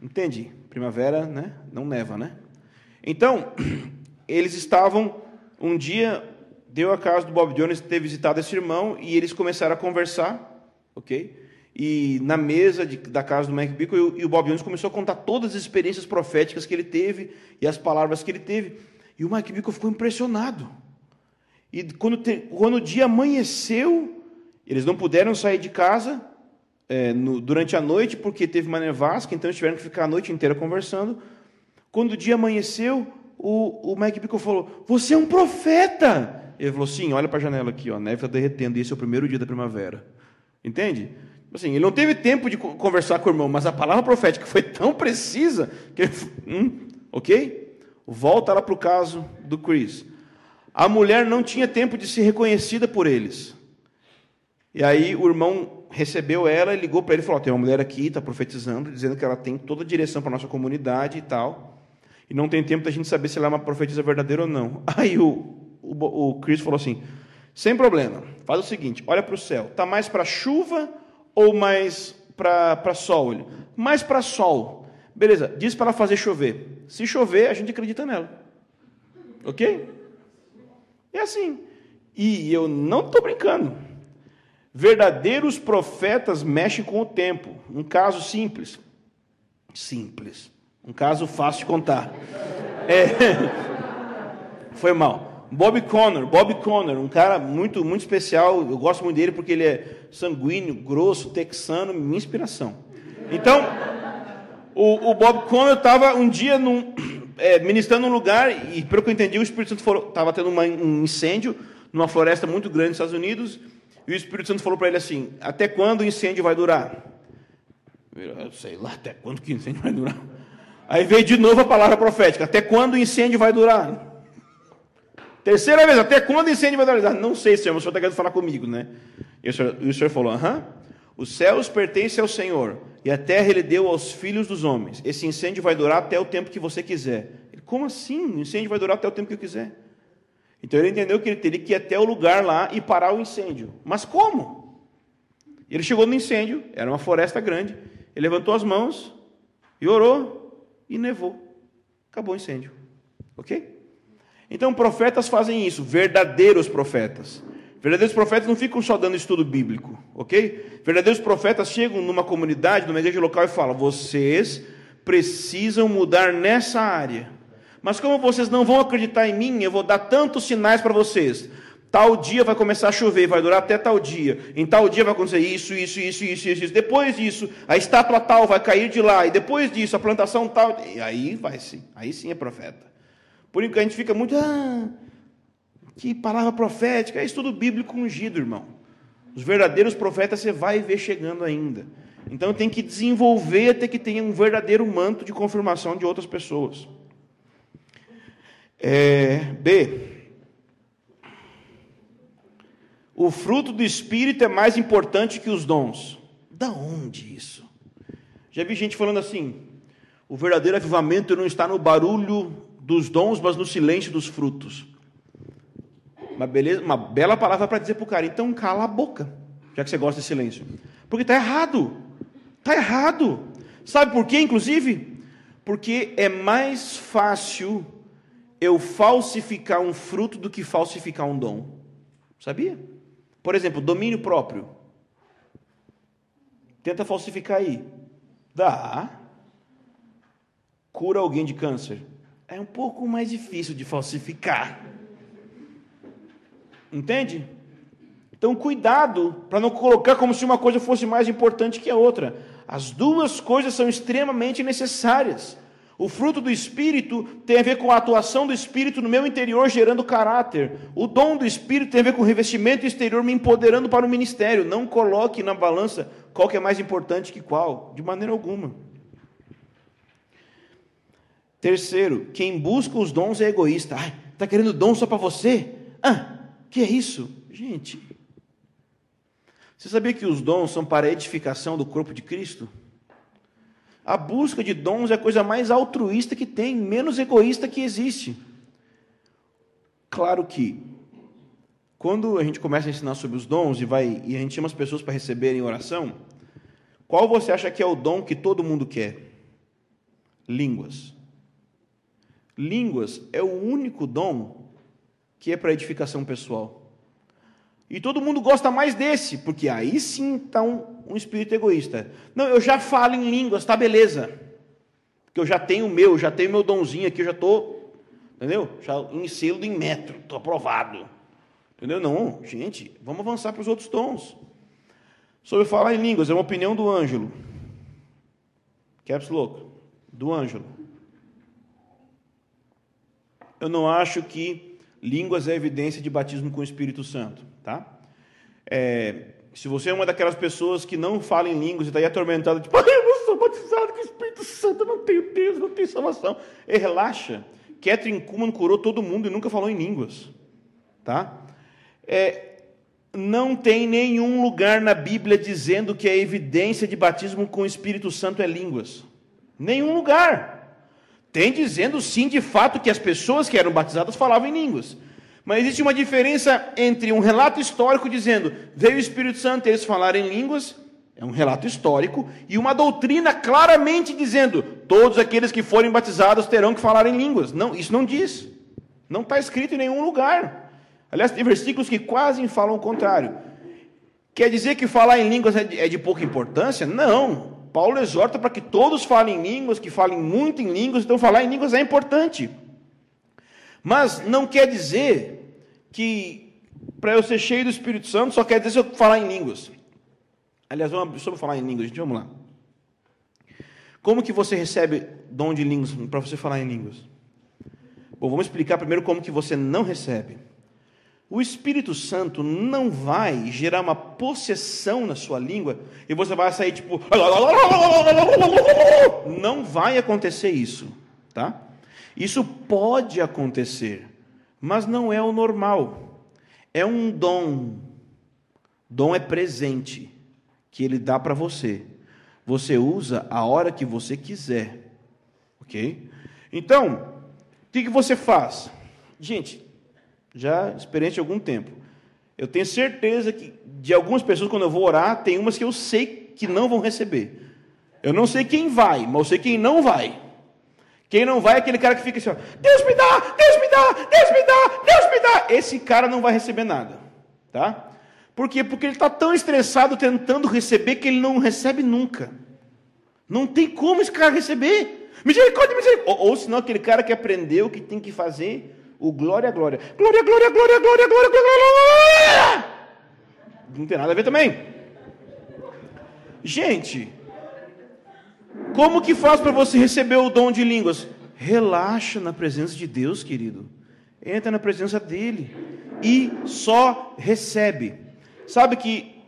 [SPEAKER 1] entende? Primavera, né? Não neva, né? Então, eles estavam, um dia, deu a casa do Bob Jones ter visitado esse irmão e eles começaram a conversar, ok? E na mesa de, da casa do Mike Bickle, e, o Bob Jones começou a contar todas as experiências proféticas que ele teve e as palavras que ele teve. E o Mike Bickle ficou impressionado. E quando, te, quando o dia amanheceu, eles não puderam sair de casa é, no, durante a noite porque teve uma nevasca, então eles tiveram que ficar a noite inteira conversando. Quando o dia amanheceu, o, o Mike Bickle falou: Você é um profeta! Ele falou: Sim, olha para a janela aqui, ó, a neve está derretendo, e esse é o primeiro dia da primavera. Entende? Assim, ele não teve tempo de conversar com o irmão, mas a palavra profética foi tão precisa que ele, hum, ok? Volta lá para o caso do Chris. A mulher não tinha tempo de ser reconhecida por eles. E aí o irmão recebeu ela e ligou para ele e falou: tem uma mulher aqui, está profetizando, dizendo que ela tem toda a direção para nossa comunidade e tal. E não tem tempo da gente saber se ela é uma profetisa verdadeira ou não. Aí o, o, o Chris falou assim: sem problema, faz o seguinte: olha para o céu, está mais para chuva ou mais para sol? Mais para sol. Beleza, diz para ela fazer chover. Se chover, a gente acredita nela. Ok? É assim. E eu não estou brincando. Verdadeiros profetas mexem com o tempo. Um caso simples. Simples. Um caso fácil de contar. É... Foi mal. Bob Connor, Bob Connor, um cara muito muito especial. Eu gosto muito dele porque ele é sanguíneo, grosso, texano, minha inspiração. Então, o, o Bob Connor estava um dia num, é, ministrando num lugar e, pelo que eu entendi, o Espírito Santo estava tendo uma, um incêndio numa floresta muito grande nos Estados Unidos e o Espírito Santo falou para ele assim: Até quando o incêndio vai durar? Eu sei lá até quando que o incêndio vai durar. Aí veio de novo a palavra profética: Até quando o incêndio vai durar? Terceira vez, até quando o incêndio vai durar? Não sei, Senhor, o Senhor está querendo falar comigo, né? E o Senhor, e o senhor falou: Aham. Os céus pertencem ao Senhor, e a terra ele deu aos filhos dos homens. Esse incêndio vai durar até o tempo que você quiser. Ele, Como assim? O incêndio vai durar até o tempo que eu quiser. Então ele entendeu que ele teria que ir até o lugar lá e parar o incêndio. Mas como? Ele chegou no incêndio, era uma floresta grande, ele levantou as mãos e orou e nevou. Acabou o incêndio. Ok? Então profetas fazem isso, verdadeiros profetas. Verdadeiros profetas não ficam só dando estudo bíblico, ok? Verdadeiros profetas chegam numa comunidade, numa igreja local e falam: vocês precisam mudar nessa área. Mas como vocês não vão acreditar em mim, eu vou dar tantos sinais para vocês. Tal dia vai começar a chover, vai durar até tal dia. Em tal dia vai acontecer isso, isso, isso, isso, isso. isso. Depois disso, a estátua tal vai cair de lá. E depois disso, a plantação tal. E aí vai sim. Aí sim é profeta. Por enquanto a gente fica muito. Ah, que palavra profética. É estudo bíblico ungido, irmão. Os verdadeiros profetas você vai ver chegando ainda. Então tem que desenvolver até que tenha um verdadeiro manto de confirmação de outras pessoas. É, B. O fruto do Espírito é mais importante que os dons. Da onde isso? Já vi gente falando assim: o verdadeiro avivamento não está no barulho dos dons, mas no silêncio dos frutos. Uma, beleza, uma bela palavra para dizer para o cara, então cala a boca, já que você gosta de silêncio. Porque está errado. Está errado. Sabe por quê, inclusive? Porque é mais fácil eu falsificar um fruto do que falsificar um dom. Sabia? Por exemplo, domínio próprio. Tenta falsificar aí. Dá. Cura alguém de câncer. É um pouco mais difícil de falsificar. Entende? Então, cuidado para não colocar como se uma coisa fosse mais importante que a outra. As duas coisas são extremamente necessárias. O fruto do Espírito tem a ver com a atuação do Espírito no meu interior, gerando caráter. O dom do Espírito tem a ver com o revestimento exterior, me empoderando para o ministério. Não coloque na balança qual que é mais importante que qual, de maneira alguma. Terceiro, quem busca os dons é egoísta. Ai, está querendo dom só para você? Ah, que é isso? Gente, você sabia que os dons são para a edificação do corpo de Cristo? A busca de dons é a coisa mais altruísta que tem, menos egoísta que existe. Claro que, quando a gente começa a ensinar sobre os dons e, vai, e a gente chama as pessoas para receberem oração, qual você acha que é o dom que todo mundo quer? Línguas. Línguas é o único dom que é para edificação pessoal. E todo mundo gosta mais desse, porque aí sim está um, um espírito egoísta. Não, eu já falo em línguas, tá beleza. Porque eu já tenho o meu, já tenho meu donzinho aqui, eu já estou, entendeu? Já em selo em metro, estou aprovado. Entendeu? Não, gente, vamos avançar para os outros dons. Sobre falar em línguas, é uma opinião do Ângelo. Caps Look, do Ângelo. Eu não acho que línguas é evidência de batismo com o Espírito Santo. Tá? É, se você é uma daquelas pessoas que não fala em línguas e está aí atormentado, tipo, eu não sou batizado com o Espírito Santo, eu não tenho Deus, não tenho salvação. E relaxa. Catherine Kuhlman curou todo mundo e nunca falou em línguas. Tá? É, não tem nenhum lugar na Bíblia dizendo que a evidência de batismo com o Espírito Santo é línguas. Nenhum lugar. Tem dizendo sim, de fato, que as pessoas que eram batizadas falavam em línguas. Mas existe uma diferença entre um relato histórico dizendo veio o Espírito Santo e eles falaram em línguas, É um relato histórico e uma doutrina claramente dizendo: todos aqueles que forem batizados terão que falar em línguas. Não, isso não diz. Não está escrito em nenhum lugar. Aliás, tem versículos que quase falam o contrário. Quer dizer que falar em línguas é de, é pouca importância? Não. Paulo exorta para que todos falem em línguas, que falem muito em línguas, então falar em línguas é importante. Mas não quer dizer que para eu ser cheio do Espírito Santo só quer dizer se eu falar em línguas. Aliás, vamos, sobre falar em línguas, gente, vamos lá. Como que você recebe dom de línguas para você falar em línguas? Bom, vamos explicar primeiro como que você não recebe. O Espírito Santo não vai gerar uma possessão na sua língua e você vai sair tipo. Não vai acontecer isso, tá? Isso pode acontecer, mas não é o normal. É um dom. Dom é presente que ele dá para você. Você usa a hora que você quiser, ok? Então, o que, que você faz? Gente, já experiente há algum tempo. Eu tenho certeza que de algumas pessoas, quando eu vou orar, tem umas que eu sei que não vão receber. Eu não sei quem vai, mas eu sei quem não vai. Quem não vai é aquele cara que fica assim: ó, Deus me dá, Deus me dá, Deus me dá, Deus me dá. Esse cara não vai receber nada, tá? Por quê? Porque ele está tão estressado tentando receber que ele não recebe nunca. Não tem como esse cara receber. Misericórdia, misericórdia. Ou, ou senão aquele cara que aprendeu que tem que fazer o glória, glória. Glória, glória, glória, glória, glória, glória. Não tem nada a ver também. Gente, como que faz para você receber o dom de línguas? Relaxa na presença de Deus, querido. Entra na presença dele e só recebe. Sabe que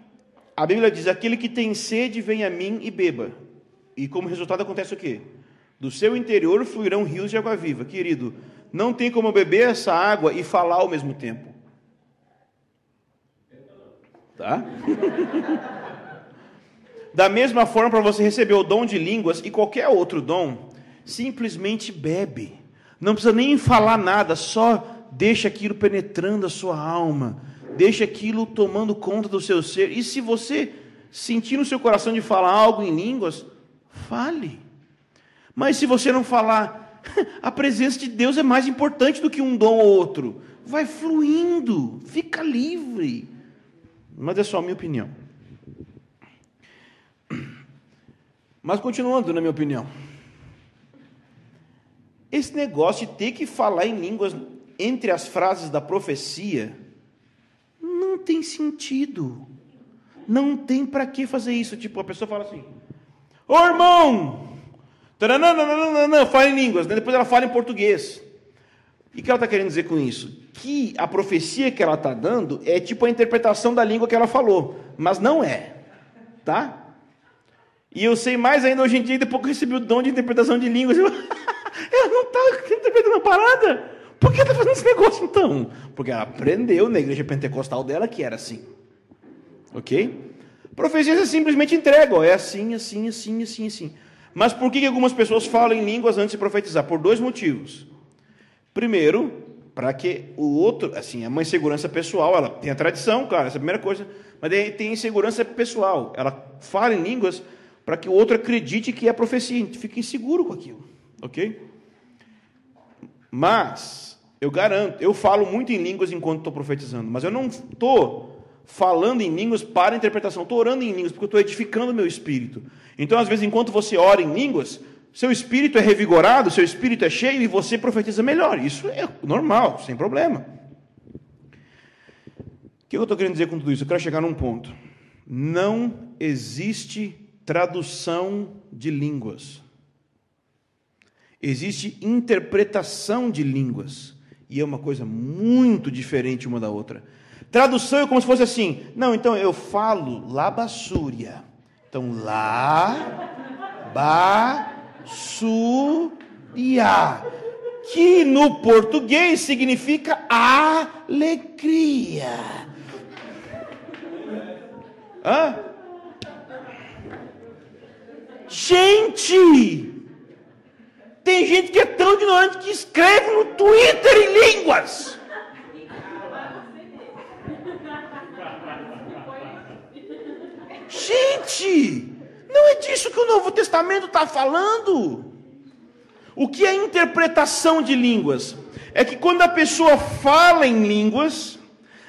[SPEAKER 1] a Bíblia diz: aquele que tem sede, vem a mim e beba. E como resultado acontece o quê? Do seu interior fluirão rios de água viva. Querido, não tem como beber essa água e falar ao mesmo tempo. Tá? da mesma forma, para você receber o dom de línguas e qualquer outro dom, simplesmente bebe. Não precisa nem falar nada, só deixa aquilo penetrando a sua alma, deixa aquilo tomando conta do seu ser. E se você sentir no seu coração de falar algo em línguas, fale. Mas se você não falar, a presença de Deus é mais importante do que um dom ou outro. Vai fluindo, fica livre. Mas é só a minha opinião. Mas continuando na minha opinião. Esse negócio de ter que falar em línguas entre as frases da profecia não tem sentido. Não tem para que fazer isso. Tipo, a pessoa fala assim: Ô irmão, fala em línguas, né? depois ela fala em português. E o que ela está querendo dizer com isso? Que a profecia que ela está dando é tipo a interpretação da língua que ela falou, mas não é, tá? E eu sei mais ainda hoje em dia, depois que eu recebi o dom de interpretação de línguas, eu, ela não está interpretando a parada. Por que está fazendo esse negócio então? Porque ela aprendeu na igreja pentecostal dela que era assim. Ok? Profecias é simplesmente entrega, ó, é assim, assim, assim, assim, assim. Mas por que algumas pessoas falam em línguas antes de profetizar? Por dois motivos. Primeiro, para que o outro, assim, é uma insegurança pessoal, ela tem a tradição, claro, essa é a primeira coisa, mas tem insegurança pessoal. Ela fala em línguas para que o outro acredite que é profecia, fique inseguro com aquilo, ok? Mas, eu garanto, eu falo muito em línguas enquanto estou profetizando, mas eu não estou falando em línguas para interpretação, estou orando em línguas porque estou edificando meu espírito. Então, às vezes, enquanto você ora em línguas, seu espírito é revigorado, seu espírito é cheio e você profetiza melhor. Isso é normal, sem problema. O que eu estou querendo dizer com tudo isso? Eu quero chegar num ponto. Não existe tradução de línguas. Existe interpretação de línguas. E é uma coisa muito diferente uma da outra. Tradução é como se fosse assim: não, então eu falo labassúria. Então, lá, ba, que no português significa alegria. Hã? Gente! Tem gente que é tão ignorante que escreve no Twitter em línguas. Gente! Não é disso que o Novo Testamento está falando. O que é interpretação de línguas? É que quando a pessoa fala em línguas,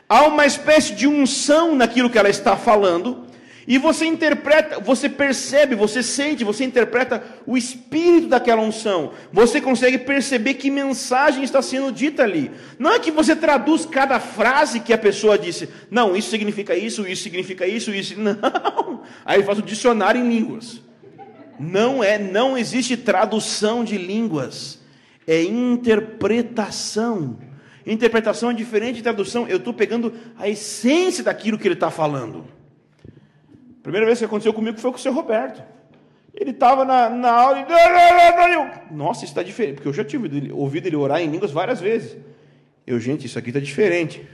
[SPEAKER 1] há uma espécie de unção naquilo que ela está falando, e você interpreta, você percebe, você sente, você interpreta o espírito daquela unção. Você consegue perceber que mensagem está sendo dita ali. Não é que você traduz cada frase que a pessoa disse. Não, isso significa isso, isso significa isso, isso. Não. Aí faz o dicionário em línguas. Não é, não existe tradução de línguas. É interpretação. Interpretação é diferente de tradução. Eu estou pegando a essência daquilo que ele está falando. Primeira vez que aconteceu comigo foi com o seu Roberto. Ele estava na, na aula e. Nossa, isso está diferente. Porque eu já tive ouvido ele orar em línguas várias vezes. Eu, gente, isso aqui está diferente.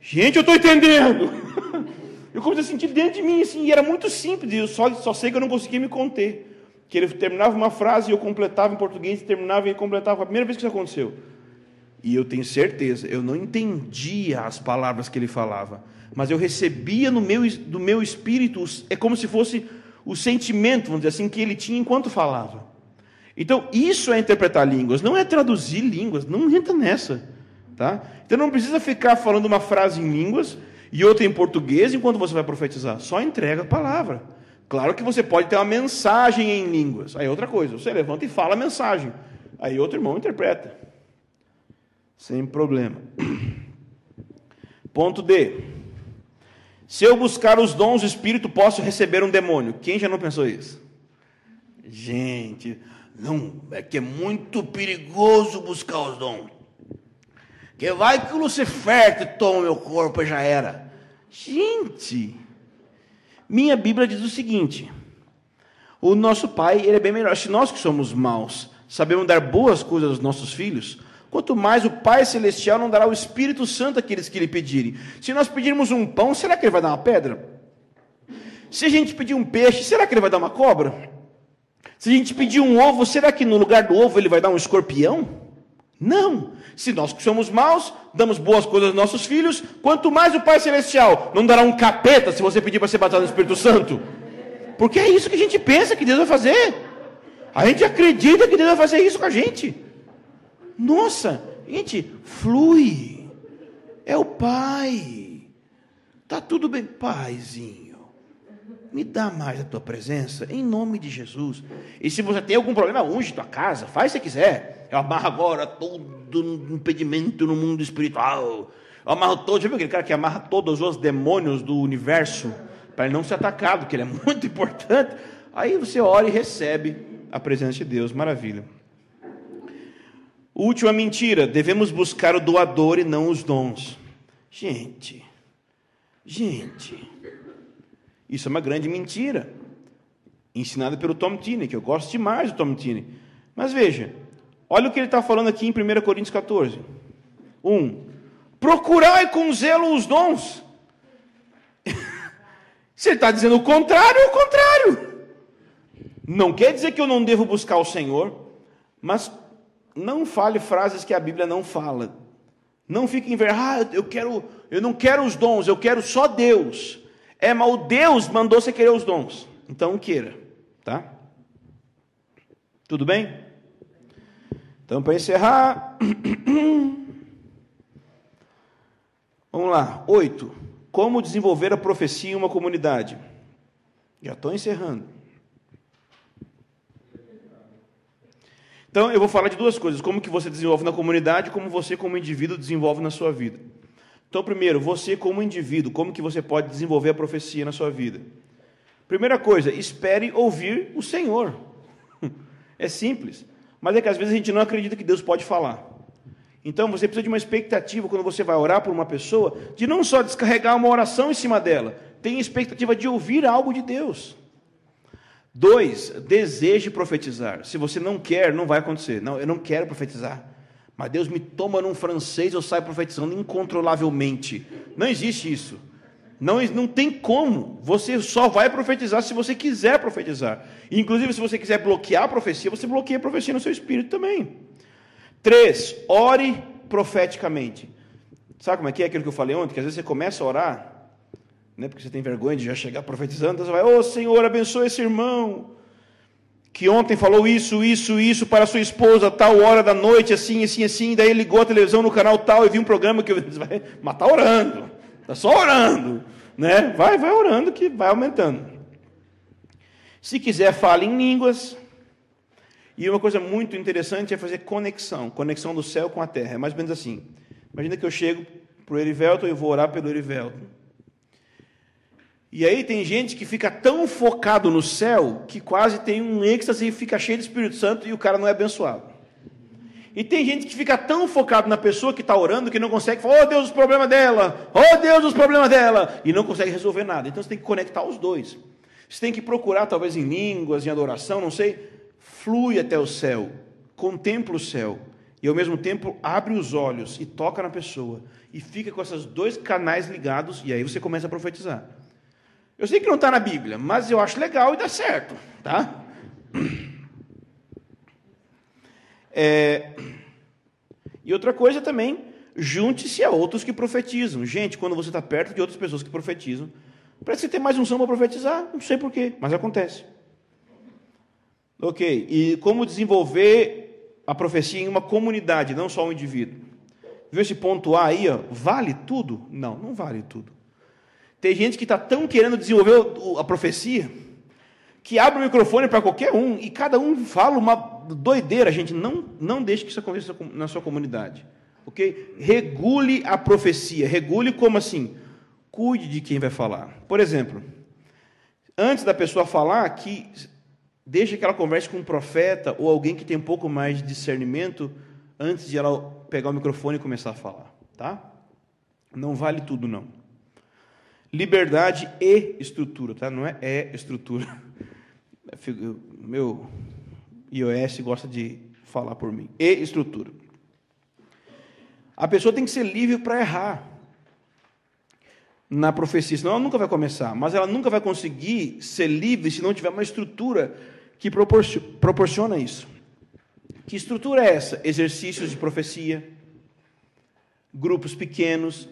[SPEAKER 1] Gente, eu estou entendendo. Eu comecei a sentir dentro de mim, assim, e era muito simples. Eu só, só sei que eu não conseguia me conter. Que ele terminava uma frase e eu completava em português, terminava e completava. A primeira vez que isso aconteceu. E eu tenho certeza, eu não entendia as palavras que ele falava mas eu recebia no meu, do meu espírito, é como se fosse o sentimento, vamos dizer assim, que ele tinha enquanto falava. Então, isso é interpretar línguas, não é traduzir línguas, não entra nessa. Tá? Então, não precisa ficar falando uma frase em línguas e outra em português enquanto você vai profetizar, só entrega a palavra. Claro que você pode ter uma mensagem em línguas, aí é outra coisa, você levanta e fala a mensagem, aí outro irmão interpreta, sem problema. Ponto D. Se eu buscar os dons do Espírito, posso receber um demônio. Quem já não pensou isso? Gente, não, é que é muito perigoso buscar os dons. Que vai que o Lucifer toma meu corpo e já era. Gente, minha Bíblia diz o seguinte: o nosso pai, ele é bem melhor. Se nós que somos maus, sabemos dar boas coisas aos nossos filhos, Quanto mais o Pai Celestial não dará o Espírito Santo àqueles que lhe pedirem. Se nós pedirmos um pão, será que ele vai dar uma pedra? Se a gente pedir um peixe, será que ele vai dar uma cobra? Se a gente pedir um ovo, será que no lugar do ovo ele vai dar um escorpião? Não. Se nós que somos maus, damos boas coisas aos nossos filhos, quanto mais o Pai Celestial não dará um capeta se você pedir para ser batizado no Espírito Santo. Porque é isso que a gente pensa que Deus vai fazer. A gente acredita que Deus vai fazer isso com a gente. Nossa, gente, flui. É o Pai. Tá tudo bem, Paizinho. Me dá mais a tua presença, em nome de Jesus. E se você tem algum problema, unge tua casa, faz se quiser. Eu amarro agora todo impedimento no mundo espiritual. Eu amarro todo, já viu aquele cara que amarra todos os demônios do universo para ele não ser atacado, que ele é muito importante. Aí você ora e recebe a presença de Deus, maravilha. Última mentira: devemos buscar o doador e não os dons. Gente, gente, isso é uma grande mentira, ensinada pelo Tom Tinney, que eu gosto demais do Tom Tinney. Mas veja, olha o que ele está falando aqui em 1 Coríntios 14: 1. Procurai com zelo os dons. Se ele está dizendo o contrário, é o contrário. Não quer dizer que eu não devo buscar o Senhor, mas não fale frases que a Bíblia não fala. Não fique em ah, eu quero, eu não quero os dons, eu quero só Deus. É, mas o Deus mandou você querer os dons. Então queira, tá? Tudo bem? Então, para encerrar, vamos lá. Oito. Como desenvolver a profecia em uma comunidade? Já estou encerrando. Então, eu vou falar de duas coisas: como que você desenvolve na comunidade, como você como indivíduo desenvolve na sua vida. Então, primeiro, você como indivíduo, como que você pode desenvolver a profecia na sua vida? Primeira coisa, espere ouvir o Senhor. É simples, mas é que às vezes a gente não acredita que Deus pode falar. Então, você precisa de uma expectativa quando você vai orar por uma pessoa, de não só descarregar uma oração em cima dela, tem expectativa de ouvir algo de Deus. Dois, deseje profetizar. Se você não quer, não vai acontecer. Não, eu não quero profetizar. Mas Deus me toma num francês, eu saio profetizando incontrolavelmente. Não existe isso. Não, não tem como. Você só vai profetizar se você quiser profetizar. Inclusive, se você quiser bloquear a profecia, você bloqueia a profecia no seu espírito também. Três, ore profeticamente. Sabe como é que é aquilo que eu falei ontem? Que às vezes você começa a orar né? porque você tem vergonha de já chegar profetizando, então você vai, ô oh, Senhor, abençoe esse irmão, que ontem falou isso, isso, isso para sua esposa, tal hora da noite, assim, assim, assim, daí ligou a televisão no canal tal e viu um programa que você vai, mas está orando, está só orando, né? Vai, vai orando que vai aumentando. Se quiser, fale em línguas. E uma coisa muito interessante é fazer conexão, conexão do céu com a terra. É mais ou menos assim. Imagina que eu chego para o Erivelton e vou orar pelo Erivelton. E aí tem gente que fica tão focado no céu que quase tem um êxtase e fica cheio de Espírito Santo e o cara não é abençoado. E tem gente que fica tão focado na pessoa que está orando que não consegue falar, oh Deus, os problemas dela, oh Deus, os problemas dela, e não consegue resolver nada. Então você tem que conectar os dois. Você tem que procurar, talvez em línguas, em adoração, não sei, flui até o céu, contempla o céu, e ao mesmo tempo abre os olhos e toca na pessoa, e fica com esses dois canais ligados, e aí você começa a profetizar. Eu sei que não está na Bíblia, mas eu acho legal e dá certo, tá? É... E outra coisa também, junte-se a outros que profetizam. Gente, quando você está perto de outras pessoas que profetizam, parece que ter mais um som para profetizar, não sei porquê, mas acontece. Ok, e como desenvolver a profecia em uma comunidade, não só um indivíduo. Viu esse ponto A aí? Ó? Vale tudo? Não, não vale tudo. Tem gente que está tão querendo desenvolver a profecia que abre o microfone para qualquer um e cada um fala uma doideira, gente. Não, não deixe que isso aconteça na sua comunidade. Ok? Regule a profecia. Regule como assim? Cuide de quem vai falar. Por exemplo, antes da pessoa falar, que deixe que ela converse com um profeta ou alguém que tem um pouco mais de discernimento antes de ela pegar o microfone e começar a falar, tá? Não vale tudo não. Liberdade e estrutura, tá? Não é é estrutura. Meu iOS gosta de falar por mim. E estrutura. A pessoa tem que ser livre para errar na profecia, senão ela nunca vai começar. Mas ela nunca vai conseguir ser livre se não tiver uma estrutura que proporciona isso. Que estrutura é essa? Exercícios de profecia, grupos pequenos,